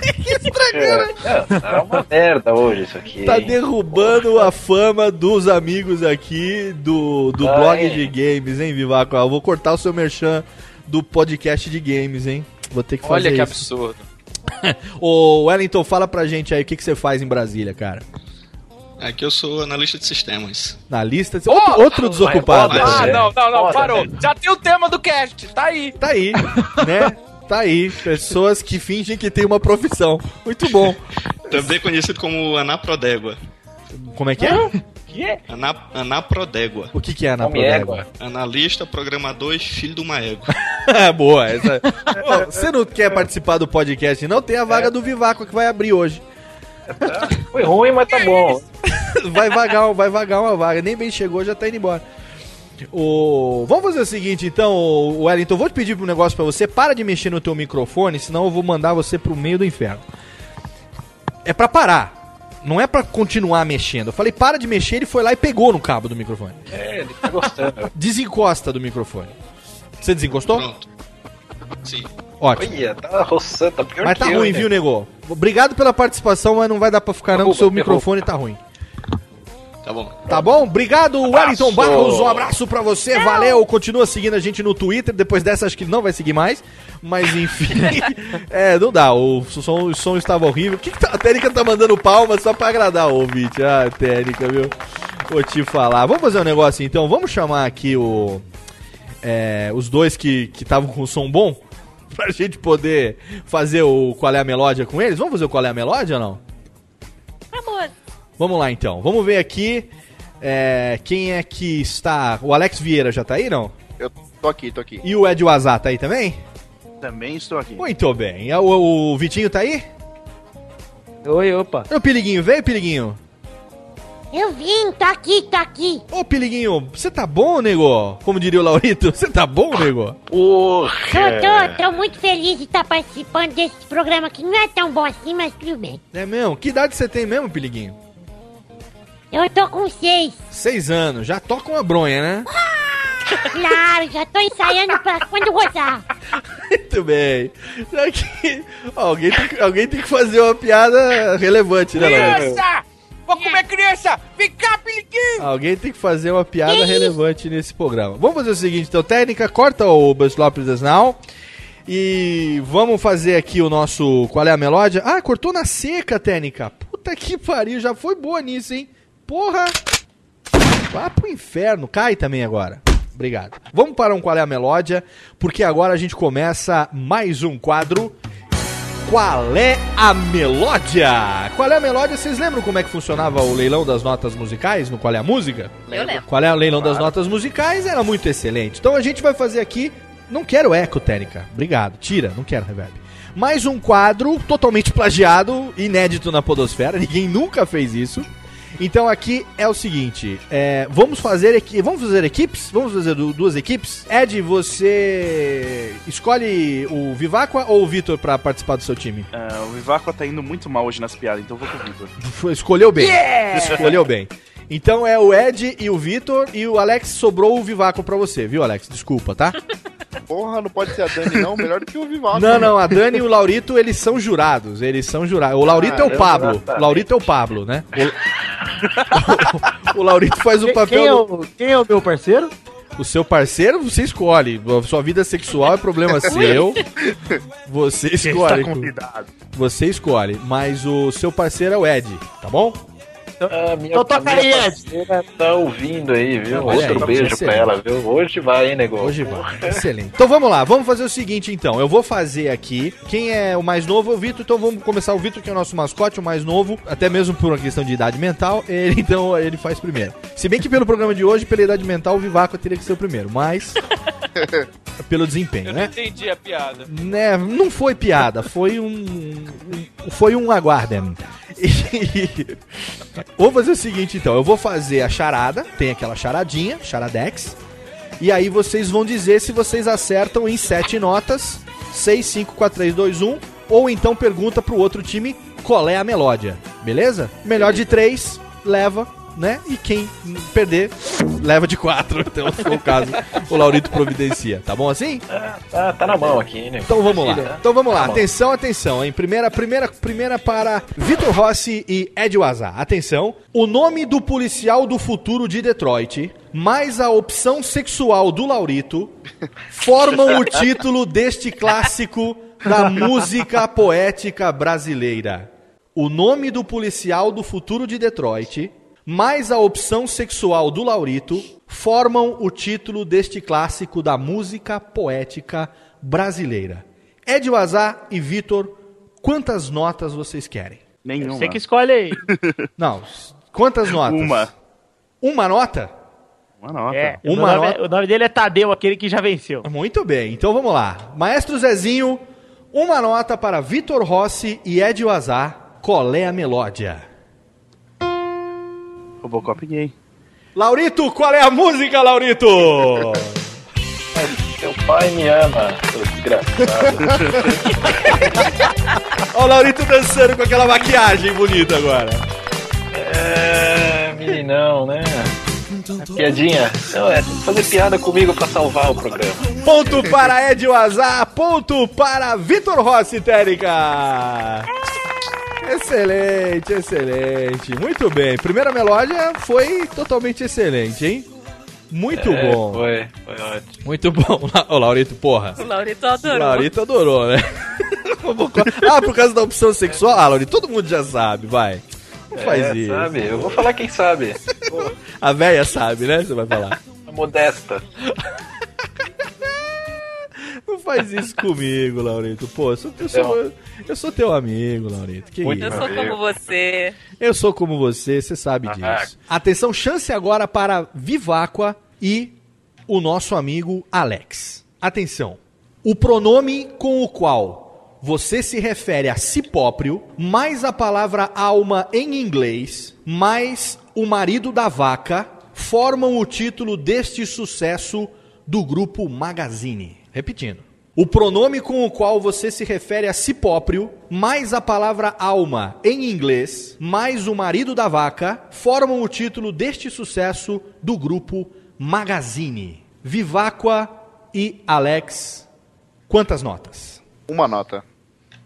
[LAUGHS] É, tá uma merda hoje isso aqui. Tá hein? derrubando a fama dos amigos aqui do, do Ah, blog é. de games, hein, Vivaco? Eu vou cortar o seu merchan do podcast de games, hein? Vou ter que fazer Olha que isso. absurdo. [LAUGHS] Ô, Wellington, fala pra gente aí o que, que você faz em Brasília, cara. Aqui eu sou analista de sistemas. Na lista. Outro, outro desocupado. Mas Ah, é. não, não, não, parou. Já tem o tema do cast, tá aí. Tá aí, né? [LAUGHS] Tá aí. Pessoas que fingem que tem uma profissão. Muito bom. Também conhecido como Anaprodégua. Como é que é? Que é? Ana, Anaprodégua. O que, que é Anaprodégua? Analista, programador e filho de uma égua. [LAUGHS] Boa, essa. Você não quer participar do podcast, não? Tem a vaga do Vivaco que vai abrir hoje. Foi ruim, mas tá bom. Vai vagar, vai vagar uma vaga. Nem bem chegou, já tá indo embora. O... Vamos fazer o seguinte, então, o Wellington. Eu vou te pedir um negócio pra você. Para de mexer no teu microfone, senão eu vou mandar você pro meio do inferno. É pra parar. Não é pra continuar mexendo. Eu falei, para de mexer, ele foi lá e pegou no cabo do microfone. É, ele tá gostando. Desencosta do microfone. Você desencostou? Pronto. Sim. Ótimo. Olha, tá roçando, tá pior Mas tá que eu, ruim, hein, viu, né? nego? Obrigado pela participação, mas não vai dar pra ficar não, que o seu derruba. microfone tá ruim. Tá bom. Tá bom? Obrigado, Wellington Abraço. Barros. Um abraço pra você. Valeu. Continua seguindo a gente no Twitter. Depois dessa, acho que ele não vai seguir mais. Mas enfim. [LAUGHS] é, não dá. O som, o som estava horrível. O que, que tá- a técnica tá mandando palmas só pra agradar o ouvinte? Ah, técnica, viu? Vou te falar. Vamos fazer um negócio então. Vamos chamar aqui o. é, os dois que estavam com o som bom. [LAUGHS] Pra gente poder fazer o Qual é a Melódia com eles. Vamos fazer o Qual é a Melódia ou não? Amor. Vamos lá então. Vamos ver aqui é, quem é que está. O Alex Vieira já tá aí, não? Eu tô aqui, tô aqui. E o Ed Wazá tá aí também? Também estou aqui. Muito bem. O, o Vitinho tá aí? Oi, opa. E o Piliguinho, veio, Piliguinho? Eu vim, tá aqui, tá aqui. Ô, Piliguinho, você tá bom, nego? Como diria o Laurito, [LAUGHS] você tá bom, nego? Tô, tô, tô muito feliz de estar participando desse programa que não é tão bom assim, mas tudo bem. É mesmo? Que idade você tem mesmo, Piliguinho? Eu tô com seis. Seis anos. Já toca uma bronha, né? Claro, já tô ensaiando pra quando gozar. Muito bem. Já que- alguém, tem, que- alguém tem que fazer uma piada relevante, né, Laurito? Vou comer criança! Vem cá, Peliquinho! Alguém tem que fazer uma piada relevante nesse programa. Vamos fazer o seguinte, então, técnica, corta o Buzz Lopes Now. E vamos fazer aqui o nosso. Qual é a melódia? Ah, cortou na seca, técnica. Puta que pariu, já foi boa nisso, hein? Porra! Vá pro inferno, cai também agora. Obrigado. Vamos para um Qual é a Melódia, porque agora a gente começa mais um quadro. Qual é a Melódia? Qual é a Melódia? Vocês lembram como é que funcionava o leilão das notas musicais no Qual é a Música? Eu lembro. Qual é o leilão das notas musicais? Era muito excelente. Então a gente vai fazer aqui. Não quero eco, técnica. Obrigado. Tira, não quero reverb. Mais um quadro totalmente plagiado, inédito na Podosfera. Ninguém nunca fez isso. Então aqui é o seguinte: é, vamos fazer vamos fazer equipes? Vamos fazer du- duas equipes? Ed, você escolhe o Viváqua ou o Vitor pra participar do seu time? Ah, o Viváqua tá indo muito mal hoje nas piadas, então eu vou com o Vitor. [LAUGHS] Escolheu bem. Yeah! Escolheu bem. Então é o Ed e o Vitor e o Alex sobrou o Vivaco pra você, viu, Alex? Desculpa, tá? [LAUGHS] Porra, não pode ser a Dani, não. Melhor do que o Vivaco. Não, não, a Dani e o Laurito, eles são jurados. Eles são jurados. O Laurito é o Caramba, Pablo. tá. O Laurito é o Pablo, né? O, [LAUGHS] o Laurito faz o papel quem é do- o- quem é o meu parceiro? O seu parceiro, você escolhe. A Sua vida sexual é problema [LAUGHS] seu. Você Está escolhe. convidado. Você escolhe. Mas o seu parceiro é o Ed, tá bom? Ah, minha, Então toca aí, Ed. tá ouvindo aí, viu? Olha Outro aí, beijo excelente. pra ela, viu? Hoje vai, hein, negócio? Hoje vai. Excelente. Então vamos lá, vamos fazer o seguinte então. Eu vou fazer aqui. Quem é o mais novo é o Vitor, então vamos começar o Vitor, que é o nosso mascote, o mais novo, até mesmo por uma questão de idade mental. Ele, então ele faz primeiro. Se bem que pelo programa de hoje, pela idade mental, o Vivaco teria que ser o primeiro, mas. [LAUGHS] pelo desempenho, Eu não né? entendi a piada. Né, não foi piada, foi um. um- Foi um aguardem. [LAUGHS] E- Vou fazer o seguinte então, eu vou fazer a charada, tem aquela charadinha, charadex. E aí vocês vão dizer se vocês acertam em sete notas, 6, 5, 4, 3, 2, 1, ou então pergunta pro outro time qual é a melódia, beleza? Melhor de três, leva, né? E quem perder, leva de quatro. Então, [LAUGHS] se for o caso, o Laurito providencia. Tá bom assim? Tá, tá na mão aqui, né? Então vamos lá. Então vamos lá. Tá. Atenção, atenção, hein? Primeira, primeira, primeira para Vitor Rossi e Ed Wazar. Atenção. O nome do policial do futuro de Detroit, mais a opção sexual do Laurito, formam o título deste clássico da música poética brasileira. O nome do policial do futuro de Detroit, mais a opção sexual do Laurito, formam o título deste clássico da música poética brasileira. Ed Wazar e Vitor, quantas notas vocês querem? Nenhuma. Você que escolhe aí. [LAUGHS] Não, quantas notas? Uma. Uma nota? Uma nota. É, Uma o, nome, nota. o nome dele é Tadeu, aquele que já venceu. Muito bem, então vamos lá. Maestro Zezinho, uma nota para Vitor Rossi e Ed Wazar. Qual é a melódia? Robocop gay. Laurito, qual é a música, Laurito? [LAUGHS] Seu pai me ama, seu desgraçado. [LAUGHS] Olha o Laurito dançando com aquela maquiagem bonita agora. É, meninão, né? Piadinha. Não, é, fazer piada comigo pra salvar o programa. Ponto para Ed Wazar, ponto para Vitor Rossi, Térica. Excelente, excelente. Muito bem. Primeira melódia foi totalmente excelente, hein? Muito É, bom. Foi, foi ótimo. Muito bom. Ô, Laurito, porra. O Laurito adorou. Laurito adorou, né? [LAUGHS] ah, por causa da opção sexual? Ah, Laurito, todo mundo já sabe, vai. Não faz É, isso. Sabe? Eu vou falar quem sabe. [LAUGHS] A véia sabe, né? Você vai falar. a modesta. Não faz isso comigo, [LAUGHS] Laurito. Pô, eu sou, eu sou, eu sou teu amigo, Laurito. Que Muito isso? Eu sou como você. Eu sou como você, você sabe Ah. disso. Atenção, chance agora para Viváqua e o nosso amigo Alex. Atenção. O pronome com o qual você se refere a si próprio, mais a palavra alma em inglês, mais o marido da vaca, formam o título deste sucesso do grupo Magazine. Repetindo. O pronome com o qual você se refere a si próprio, mais a palavra alma em inglês, mais o marido da vaca, formam o título deste sucesso do grupo Magazine. Viváqua e Alex, quantas notas? Uma nota.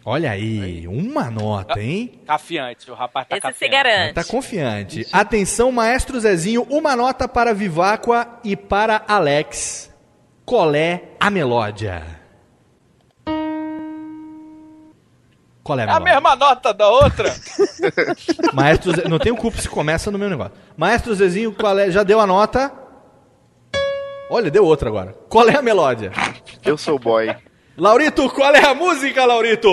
Olha aí, uma nota, hein? Cafiante, o rapaz tá Esse se garante. Tá confiante. Atenção, maestro Zezinho, uma nota para Viváqua e para Alex. Qual é a melódia? Qual é a É a mesma nota da outra. [LAUGHS] Maestro Ze... Não tenho culpa se começa no meu negócio. Maestro Zezinho, qual é? Já deu a nota? Olha, deu outra agora. Qual é a melódia? Eu sou boy. Laurito, qual é a música, Laurito?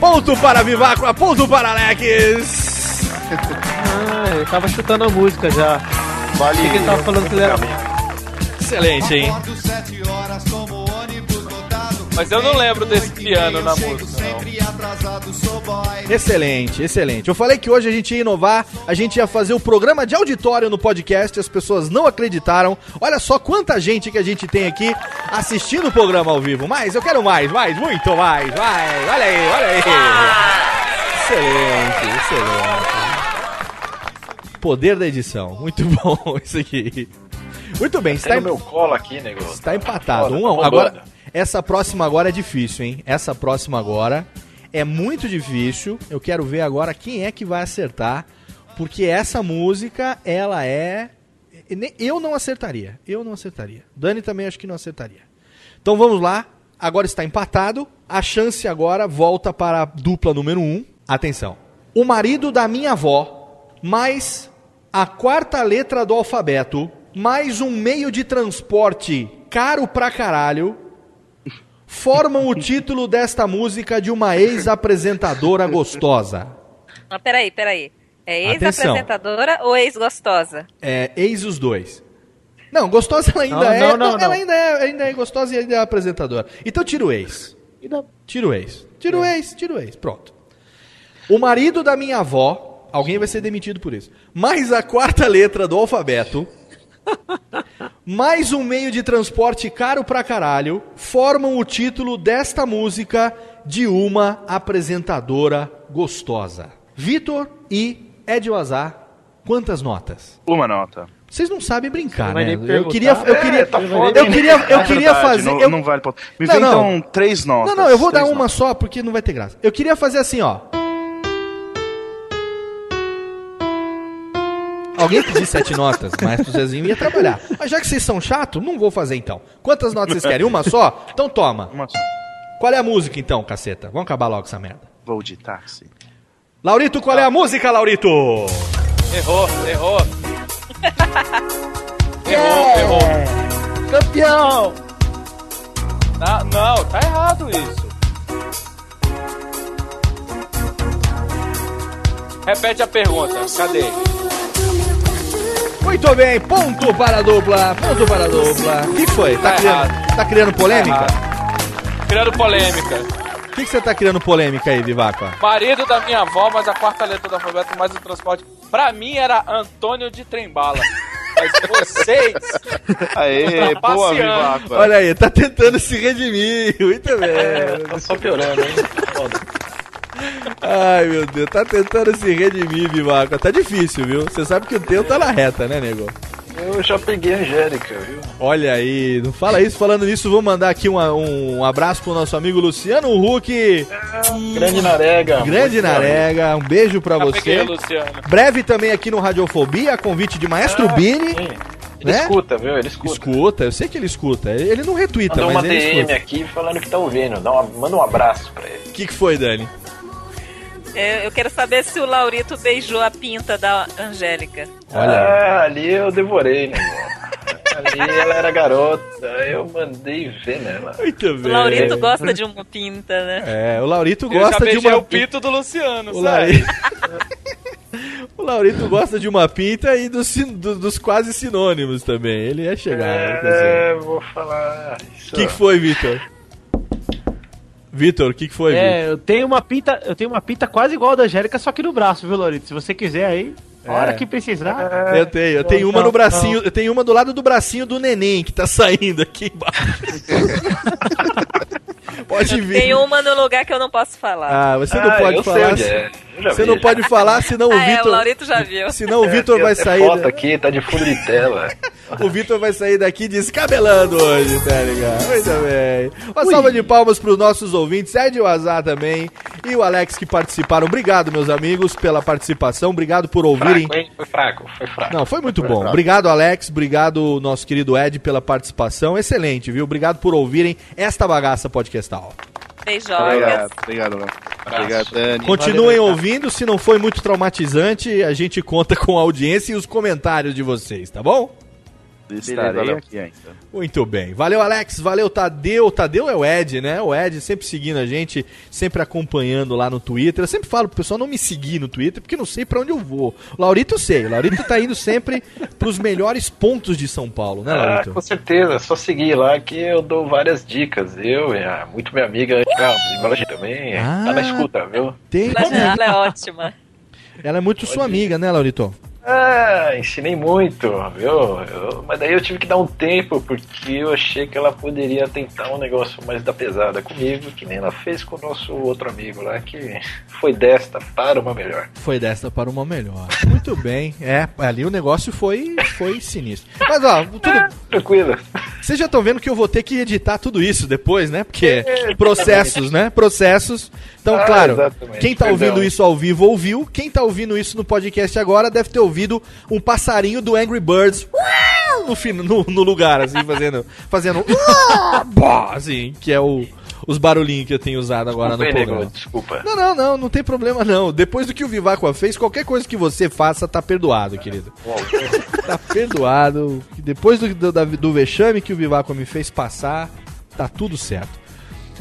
ponto para Viváqua, ponto para Alex. [LAUGHS] Ah, eu tava chutando a música já. Vale. Achei que ele tava falando que ele era. Excelente, hein? Mas eu não lembro desse piano na música, não. Excelente, excelente. Eu falei que hoje a gente ia inovar, a gente ia fazer o programa de auditório no podcast, as pessoas não acreditaram. Olha só quanta gente que a gente tem aqui assistindo o programa ao vivo. Mais, eu quero mais, mais, muito mais, mais. Olha aí, olha aí. Excelente, excelente. Poder da edição, muito [LAUGHS] bom isso aqui. Muito bem, está, Tá no em- meu colo aqui, negócio. está empatado. Foda, Um a um. tá Agora, bombando. essa próxima agora é difícil, hein? Essa próxima agora é muito difícil. Eu quero ver agora quem é que vai acertar, porque essa música, ela é eu não acertaria. Eu não acertaria. Dani também acho que não acertaria. Então vamos lá. Agora está empatado. A chance agora volta para a dupla número 1. Um. Atenção. O marido da minha avó, mais a quarta letra do alfabeto, mais um meio de transporte caro pra caralho, formam o título desta música de uma ex-apresentadora gostosa. Mas peraí, peraí. É ex-apresentadora ou ex-gostosa? É, eis os dois. Não, gostosa ela ainda Não, é. não, não, ela não. Ainda, é, ainda é gostosa e ainda é apresentadora. Então tira o ex. Tira o ex. Tira o ex, tira o ex. Pronto. O marido da minha avó, alguém vai ser demitido por isso. Mais a quarta letra do alfabeto, [LAUGHS] mais um meio de transporte caro pra caralho, formam o título desta música de uma apresentadora gostosa. Vitor e Ed Wazar, quantas notas? Uma nota. Vocês não sabem brincar, vai né? Eu queria, eu É, queria, tá eu queria, eu hein? queria É verdade, fazer. não- eu- não vale. Me Não, vê, não. então, três notas. Não, não, eu vou dar uma só porque não vai ter graça. Eu queria fazer assim, ó. Alguém pedir sete notas, mas o Zezinho ia trabalhar. Mas já que vocês são chatos, não vou fazer então. Quantas notas vocês querem? Uma só? Então toma. Uma só. Qual é a música então, caceta? Vamos acabar logo essa merda. Vou de táxi. Laurito, qual é a música, Laurito? Errou, errou. [LAUGHS] errou, errou. Campeão! Tá- não, tá errado isso. Repete a pergunta, cadê? Muito bem, ponto para a dupla, ponto para a dupla. O que foi? Tá, Tá criando, tá criando polêmica? Criando polêmica. O que, que você tá criando polêmica aí, Vivaco? Marido da minha avó, mas a quarta letra do alfabeto mais o transporte. Pra mim era Antônio de Trembala. [LAUGHS] Mas vocês. Aê, Tá boa. Vivaco. Olha aí, tá tentando se redimir. Muito bem. [LAUGHS] Tá só piorando, hein? Foda. Ai, meu Deus, tá tentando se redimir, Vivaco. Tá difícil, viu? Você sabe que o teu tá na reta, né, nego? Eu já peguei a Angélica, viu? Olha aí, não fala isso. Falando nisso, vou mandar aqui uma- um, abraço pro nosso amigo Luciano Huck. Grande Narega. Grande Narega, um beijo pra Já peguei, você. Luciano. Breve também aqui no Radiofobia, convite de Maestro Ah, Bini. sim. Ele né? escuta, viu? Ele escuta. Escuta, eu sei que ele escuta. Ele não retuita, Mandou uma mas ele DM escuta. aqui falando que tá ouvindo. Dá uma- manda um abraço pra ele. O que, que foi, Dani? Eu, eu quero saber se o Laurito beijou a pinta da Angélica. Olha. Ah, ali eu devorei, né? ali ela era garota, eu mandei ver nela. Muito O Laurito gosta de uma pinta, né? É, o Laurito Eu já gosta de beijei uma o pito do Luciano, O sabe? Laurito... [LAUGHS] o Laurito gosta de uma pinta e dos, dos quase sinônimos também. Ele é dizer. É, vou falar. O que, que foi, Vitor? Vitor, o que, que foi, Vitor? É, eu tenho uma pinta, eu tenho uma pinta quase igual a da Angélica, só que no braço, viu, Lorito? Se você quiser aí, a hora É. que precisar. Eu tenho, eu tenho uma Não, no bracinho, não. eu tenho uma do lado do bracinho do neném que tá saindo aqui embaixo. [LAUGHS] [LAUGHS] Pode vir. Tem uma no lugar que eu não posso falar. Ah, você não Ah, pode falar. se- é. Você vi, não já. pode falar, senão o ah, é, o Vitor. Laurito já viu. [LAUGHS] Senão o Vitor É, vai sair. foto da- aqui, tá de fundo de tela. [LAUGHS] O Vitor vai sair daqui descabelando hoje, tá ligado? Muito bem. Uma salva de palmas pros nossos ouvintes, Ed Azar também e o Alex que participaram. Obrigado, meus amigos, pela participação. Obrigado por ouvirem. Fraco, hein? Foi fraco, foi fraco. Não, foi muito Foi bom. fraco. Obrigado, Alex. Obrigado, nosso querido Ed, pela participação. Excelente, viu? Obrigado por ouvirem esta bagaça podcastal. Beijogas. Obrigado, obrigado. Obrigado, Dani. Continuem ouvindo. Se não foi muito traumatizante, a gente conta com a audiência e os comentários de vocês, tá bom? Estarei aqui ainda. Muito bem. Valeu, Alex. Valeu, Tadeu. Tadeu é o Ed, né? O Ed sempre seguindo a gente, sempre acompanhando lá no Twitter. Eu sempre falo pro pessoal não me seguir no Twitter, porque não sei pra onde eu vou. O Laurito eu sei. O Laurito tá indo sempre [LAUGHS] pros melhores pontos de São Paulo, né, Ah, Laurito? com certeza, só seguir lá que eu dou várias dicas. Eu e a muito minha amiga Ana Embalagem também Ah. tá na escuta, viu? Tem. Ela é ótima. Ela é muito sua amiga, né, Laurito? Ah, ensinei muito, viu? Eu- mas daí eu tive que dar um tempo porque eu achei que ela poderia tentar um negócio mais da pesada comigo, que nem ela fez com o nosso outro amigo lá, que foi desta para uma melhor. Foi desta para uma melhor. Muito bem. É, ali o negócio foi, foi sinistro. Mas, ó, tudo. Tranquilo. Vocês já estão vendo que eu vou ter que editar tudo isso depois, né? Porque processos, né? Processos. Então, Ah, claro, exatamente. quem tá Perdão. ouvindo isso ao vivo ouviu. Quem tá ouvindo isso no podcast agora deve ter ouvido um passarinho do Angry Birds no, no, no lugar, assim, fazendo. Fazendo. [LAUGHS] assim, que é o, os barulhinhos que eu tenho usado agora Desculpa no programa. nego, desculpa. Não, não, não, não tem problema não. Depois do que o Vivaco fez, qualquer coisa que você faça tá perdoado, querido. Tá perdoado. Depois do, do, do vexame que o Vivaco me fez passar, tá tudo certo.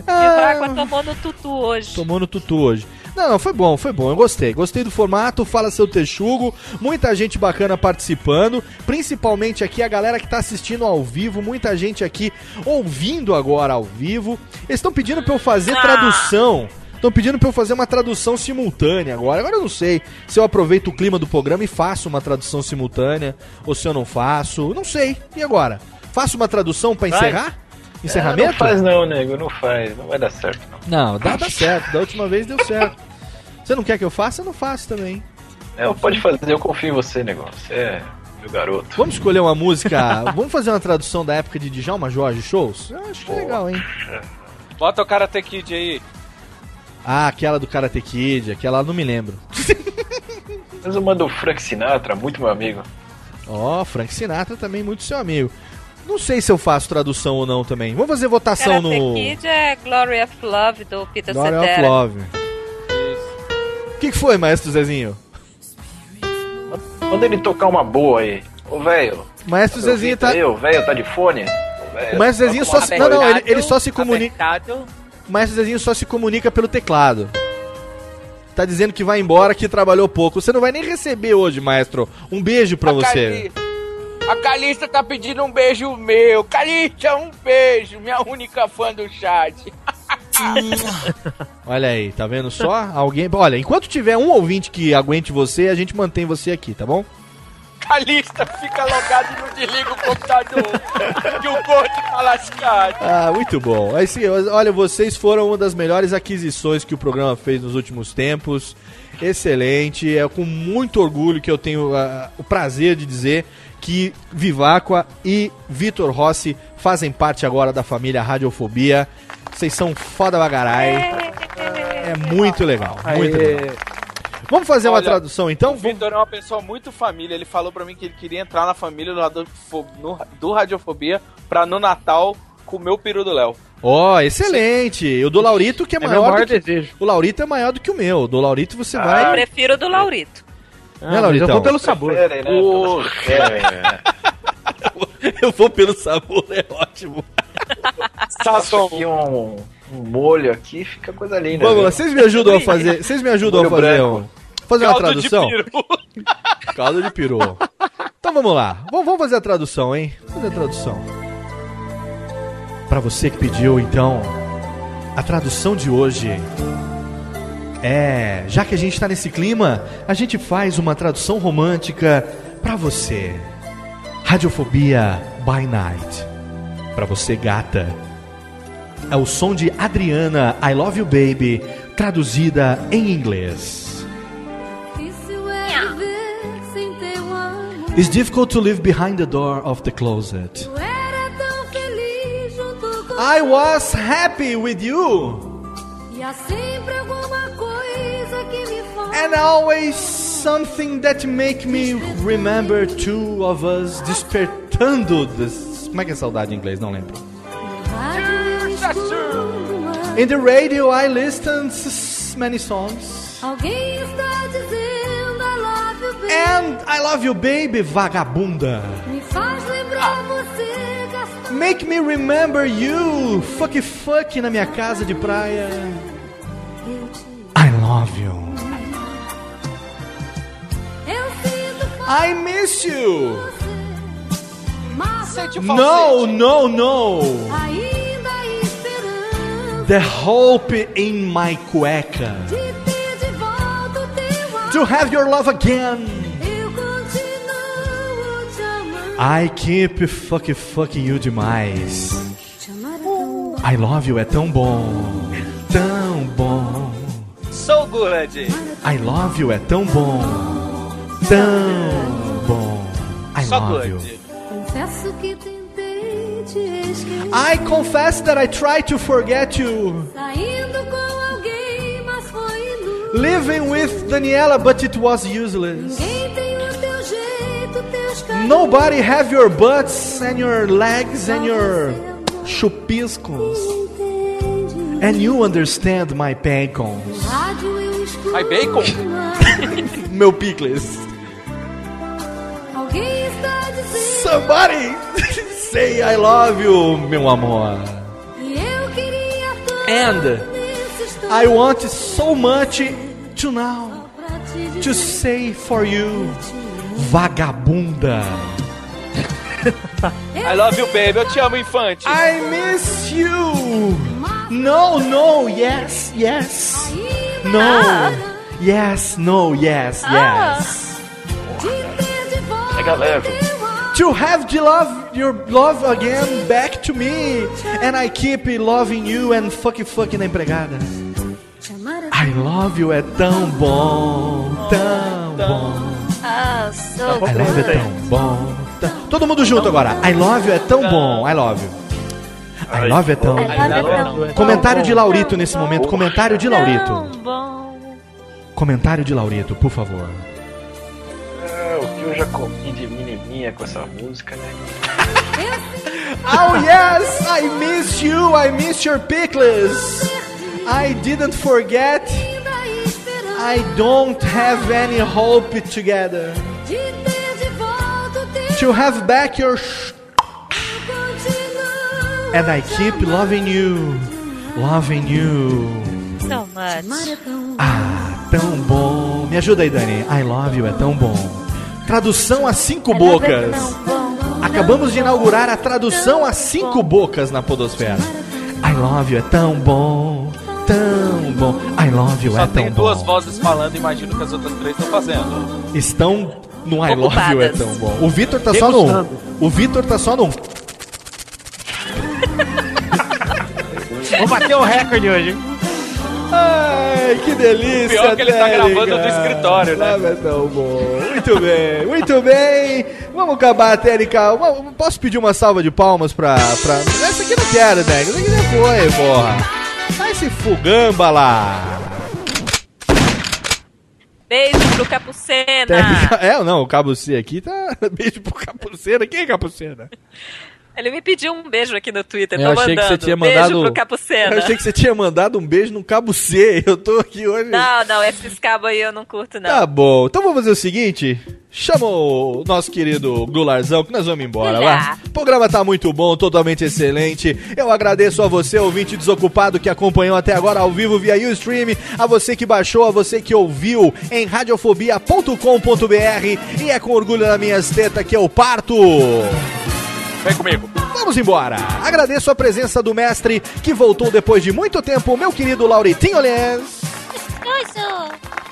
Ah, Vivaco tomou no tutu hoje. Tomou no tutu hoje. Não, foi bom, foi bom. Eu gostei. Gostei do formato, fala seu texugo. Muita gente bacana participando. Principalmente aqui a galera que tá assistindo ao vivo. Muita gente aqui ouvindo agora ao vivo. Eles estão pedindo pra eu fazer Ah. tradução. Estão pedindo pra eu fazer uma tradução simultânea agora. Agora eu não sei se eu aproveito o clima do programa e faço uma tradução simultânea ou se eu não faço. Não sei. E agora? Faço uma tradução pra Vai. encerrar? Encerramento? não faz não, nego, não faz. Não vai dar certo, não. Não, dá, dá certo. Da última vez deu certo. Você não quer que eu faça? Eu não faço também. É, pode fazer, eu confio em você, nego. Você é meu garoto. Vamos escolher uma música. [LAUGHS] Vamos fazer uma tradução da época de Djalma Jorge Shows? Eu acho que é legal, hein? Bota o Karate Kid aí. Ah, aquela do Karate Kid, aquela eu não me lembro. Mas uma do Frank Sinatra, muito meu amigo. Ó, Frank Sinatra também muito seu amigo. Não sei se eu faço tradução ou não também. Vamos fazer votação Karate no Kid é Glory of Love do Peter Glory of Cetera. Love. O que, que foi, maestro Zezinho? Manda ele tocar uma boa aí. Ô, velho. Maestro Meu Zezinho tá. O velho tá de fone? Velho, O Maestro Zezinho só toca se. uma Não, não, ele, ele só se comunica. O Maestro Zezinho só se comunica pelo teclado. Tá dizendo que vai embora, que trabalhou pouco. Você não vai nem receber hoje, maestro. Um beijo pra você. A Calista tá pedindo um beijo meu. Calista, um beijo. Minha única fã do chat. [LAUGHS] Olha aí, tá vendo só? Alguém. Olha, enquanto tiver um ouvinte que aguente você, a gente mantém você aqui, tá bom? Calista fica logado e não desliga o computador. que o corte tá lascado. Ah, muito bom. Aí sim, olha, vocês foram uma das melhores aquisições que o programa fez nos últimos tempos. Excelente. É com muito orgulho que eu tenho ah, o prazer de dizer que Viváqua e Vitor Rossi fazem parte agora da família Radiofobia. Vocês são foda bagarai. É muito legal, muito Aê. legal. Vamos fazer uma Olha, tradução então? O Vitor é uma pessoa muito família. Ele falou pra mim que ele queria entrar na família do, do Radiofobia pra no Natal comer o peru do Léo. Ó, excelente. E o do Laurito que é, É maior, maior do que... desejo. O Laurito é maior do que o meu. O do Laurito você Eu vai... prefiro do Laurito. Né, Lauritão? eu vou pelo sabor. Prefere, né? Pelo- é, Eu vou pelo sabor, é ótimo. Faço aqui um, um molho aqui, fica coisa linda. Vamos lá, vocês me ajudam a fazer. Vocês me ajudam a Molho fazer branco. um. Fazer uma Caldo de tradução? peru. [LAUGHS] Caldo de peru. Então vamos lá. Vamos, vamos fazer a tradução, hein? Vamos fazer a tradução. Pra você que pediu, então, a tradução de hoje é, já que a gente tá nesse clima, a gente faz uma tradução romântica pra você. Radiofobia by Night. Pra você, gata. É o som de Adriana, I Love You Baby, traduzida em inglês. É viver sem ter um amor. It's difficult to live behind the door of the closet. I was happy with you, E há and always something that make me remember two of us despertando this. Como é que é saudade em inglês? Não lembro. In the radio I listen to many songs. Alguém está dizendo I love you, baby. And I love you baby, vagabunda. Me faz lembrar você Make me remember you, fuck fuck na minha casa de praia. I love you. I miss you. mas No, no, no. ainda esperando The hope in my cueca. To have your love again. I keep fuck fucking you demais. I love you é tão bom. Tão bom. So good. I love you é tão bom. Tão bom. I So love you. Confesso que tentei te esquecer. I confess that I tried to forget you. Saindo com alguém, mas foi inútil. Living with Daniela, but it was useless. Ninguém tem o teu jeito, teus carinhos. Nobody have your butts and your legs and your chupiscos. And you understand my bacons. My eu escuto. Ai, bacon? [LAUGHS] Meu picles. Somebody say I love you, meu amor. E eu queria tanto And I want so much to now to say for you, vagabunda. I love you, baby. Eu te amo, infante. I miss you. No, no, yes, yes. No. Yes, no, yes, yes. Pega leve. To have the love, your love again back to me. And I keep loving you and fuck fuck na empregada. I love you é tão bom, tão bom. So I love you é tão bom. tão- Todo mundo junto agora. I love you é tão bom. I love you. I love you é tão é bom. Comentário de Laurito nesse momento. Comentário de Laurito. Comentário de Laurito, por favor. Com essa música, né? [LAUGHS] Oh yes, I miss you. I miss your pickles. I didn't forget. I don't have any hope together. To have back your sh- And I keep loving you. Loving you. So much. Ah, tão bom. Me ajuda aí, Dani. I love you é tão bom. Tradução a cinco bocas. Acabamos de inaugurar a tradução a cinco bocas na Podosfera. I love you é tão bom, tão bom. I love you Só é tem tão duas bom. vozes falando, imagino que as outras três estão fazendo. Estão no I love you é tão bom. O Vitor tá só no. O Vitor tá só no. Vou bater o recorde hoje, hein? Ai, que delícia. Pior que ele tá técnica. gravando do escritório, né? Love é tão bom. Muito bem, muito bem. Vamos acabar a. Vamos- Posso pedir uma salva de palmas pra. pra... Essa aqui não quero, né? Essa aqui já foi, porra. Vai se fugamba lá. Beijo pro Capucena. É, não, o Cabo C aqui tá. [LAUGHS] Beijo pro Capucena. Quem é Capucena? [LAUGHS] Ele me pediu um beijo aqui no Twitter. Eu tô achei que mandando. você tinha Beijo mandado. pro Capucena. Eu achei que você tinha mandado um beijo no Cabo C. Eu tô aqui hoje. Não, não, esses cabos aí eu não curto, não. Tá bom, então vamos fazer o seguinte: chama o nosso querido Gularzão que nós vamos embora, lá. O programa tá muito bom, totalmente excelente. Eu agradeço a você, ouvinte desocupado, que acompanhou até agora ao vivo via Ustream, a você que baixou, a você que ouviu em radiofobia.com.br e é com orgulho na minhas tetas que eu parto. Vem comigo. Vamos embora. Agradeço a presença do mestre que voltou depois de muito tempo, meu querido Lauritinho Lens.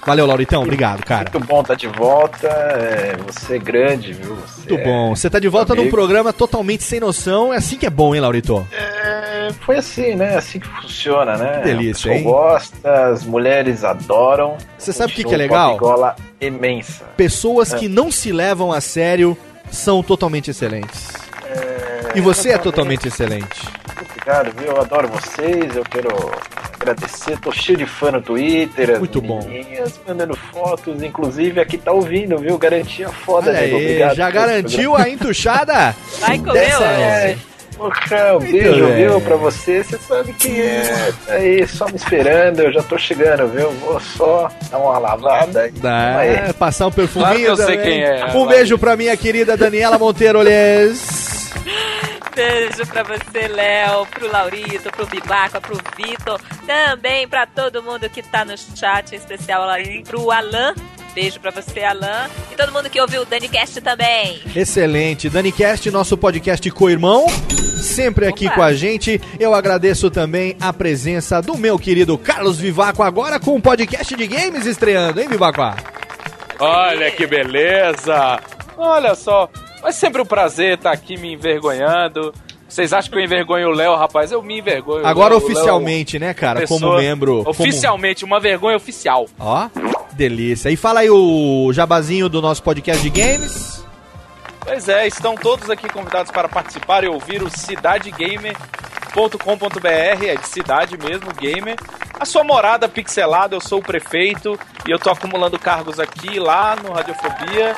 Valeu, Lauritão. Obrigado, cara. Muito bom tá de volta. é, você é grande, viu? Você Muito bom. Você tá de volta num amigo. programa totalmente sem noção. É assim que é bom, hein, Laurito? É, foi assim, né? Assim que funciona, né? Que delícia, O hein? pessoal gosta, as mulheres adoram. Você sabe o que, que é legal? uma gola imensa. Pessoas É. que não se levam a sério são totalmente excelentes. E você é totalmente excelente. Obrigado, viu? Eu adoro vocês. Eu quero agradecer. Tô cheio de fã no Twitter. Muito bom. mandando fotos. Inclusive, aqui tá ouvindo, viu? Garantia foda, Olha nego. aí, Obrigado. já garantiu a entuchada? Vai Dessa É, porra, um Muito beijo, bem. viu, pra você. Você sabe quem é. Tá aí, só me esperando. Eu já tô chegando, viu? Vou só dar uma lavada. Dá, Aí. passar um perfuminho Claro que eu sei quem é. Um beijo pra minha querida Daniela Monteiro Olhes. [LAUGHS] Beijo pra você, Léo, pro Laurito, pro Bibaca, pro Vitor, também pra todo mundo que tá no chat, em especial pro Alan. Beijo pra você, Alan. E todo mundo que ouviu o DaniCast também. Excelente. DaniCast, nosso podcast co-irmão, sempre aqui Opa. com a gente. Eu agradeço também a presença do meu querido Carlos Vivaco, agora com um podcast de games estreando, hein, Vivaco? Olha que beleza! Olha só, é sempre um prazer estar aqui me envergonhando. Vocês acham que eu envergonho o Léo, rapaz? Eu me envergonho. Agora Léo- oficialmente, né, cara? pessoa- Como membro. como- Oficialmente, uma vergonha oficial. Ó, delícia. E fala aí o jabazinho do nosso podcast de games. Pois é, estão todos aqui convidados para participar e ouvir o cidadegamer.com.br, é de cidade mesmo, gamer. A sua morada pixelada, eu sou o prefeito e eu tô acumulando cargos aqui lá no Radiofobia.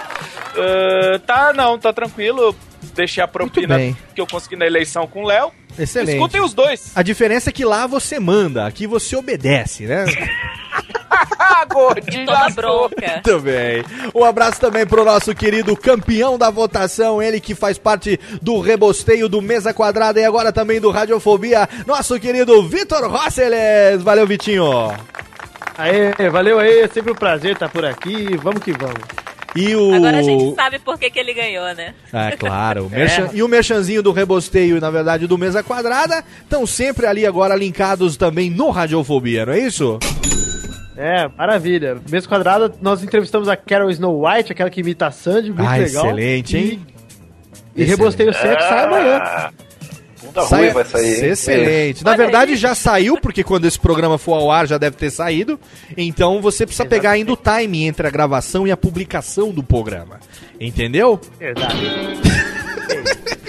Ah, tá, não, tá tranquilo. Deixei a propina que eu consegui na eleição com o Léo. Excelente. Escutem os dois. A diferença é que lá você manda, aqui você obedece, né? [LAUGHS] [LAUGHS] Gordinho, Toma bronca. Muito bem. Um abraço também pro nosso querido campeão da votação, ele que faz parte do rebosteio do Mesa Quadrada e agora também do Radiofobia, nosso querido Vitor Rosseles. Valeu, Vitinho. Aê, valeu aí, é sempre um prazer estar por aqui, vamos que vamos. E o... Agora a gente sabe por que, que ele ganhou, né? Ah, [LAUGHS] claro. O merchan- E o merchanzinho do Rebosteio, na verdade, do Mesa Quadrada, estão sempre ali agora linkados também no Radiofobia, não é isso? É, maravilha. Mês quadrado, nós entrevistamos a Carol Snow White, aquela que imita a Sandy, muito ah, legal. excelente, hein? E Rebosteio 7 sai amanhã. Bunda Sai- ruim vai sair. Excelente. Na verdade, já saiu, porque quando esse programa for ao ar já deve ter saído. Então você precisa pegar ainda o time entre a gravação e a publicação do programa. Entendeu? [LAUGHS]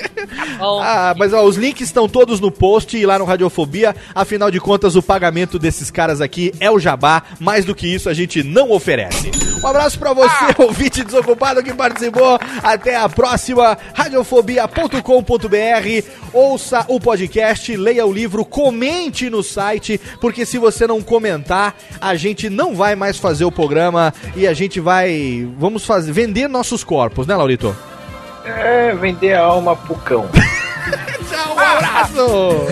Ah, mas ó, os links estão todos no post e lá no Radiofobia. Afinal de contas, o pagamento desses caras aqui é o jabá. Mais do que isso, a gente não oferece. Um abraço pra você, ouvinte desocupado que participou. Até a próxima. Radiofobia.com.br. Ouça o podcast, leia o livro, comente no site, porque se você não comentar, a gente não vai mais fazer o programa e a gente vai. Vamos fazer vender nossos corpos, né, Laurito? É, vender a alma pro cão. [LAUGHS] Tchau, um abraço!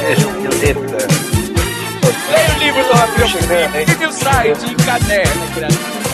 Beijo, violeta. Leia o livro do Rafael Fobia. Vive o site, encaderna, criatura.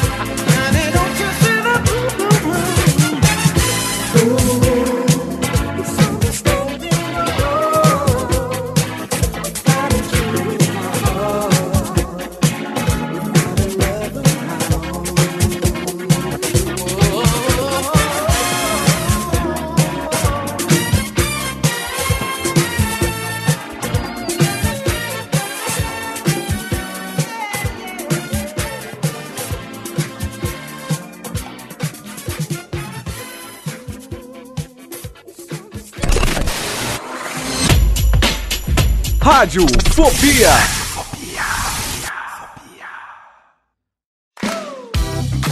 Rádio Fobia.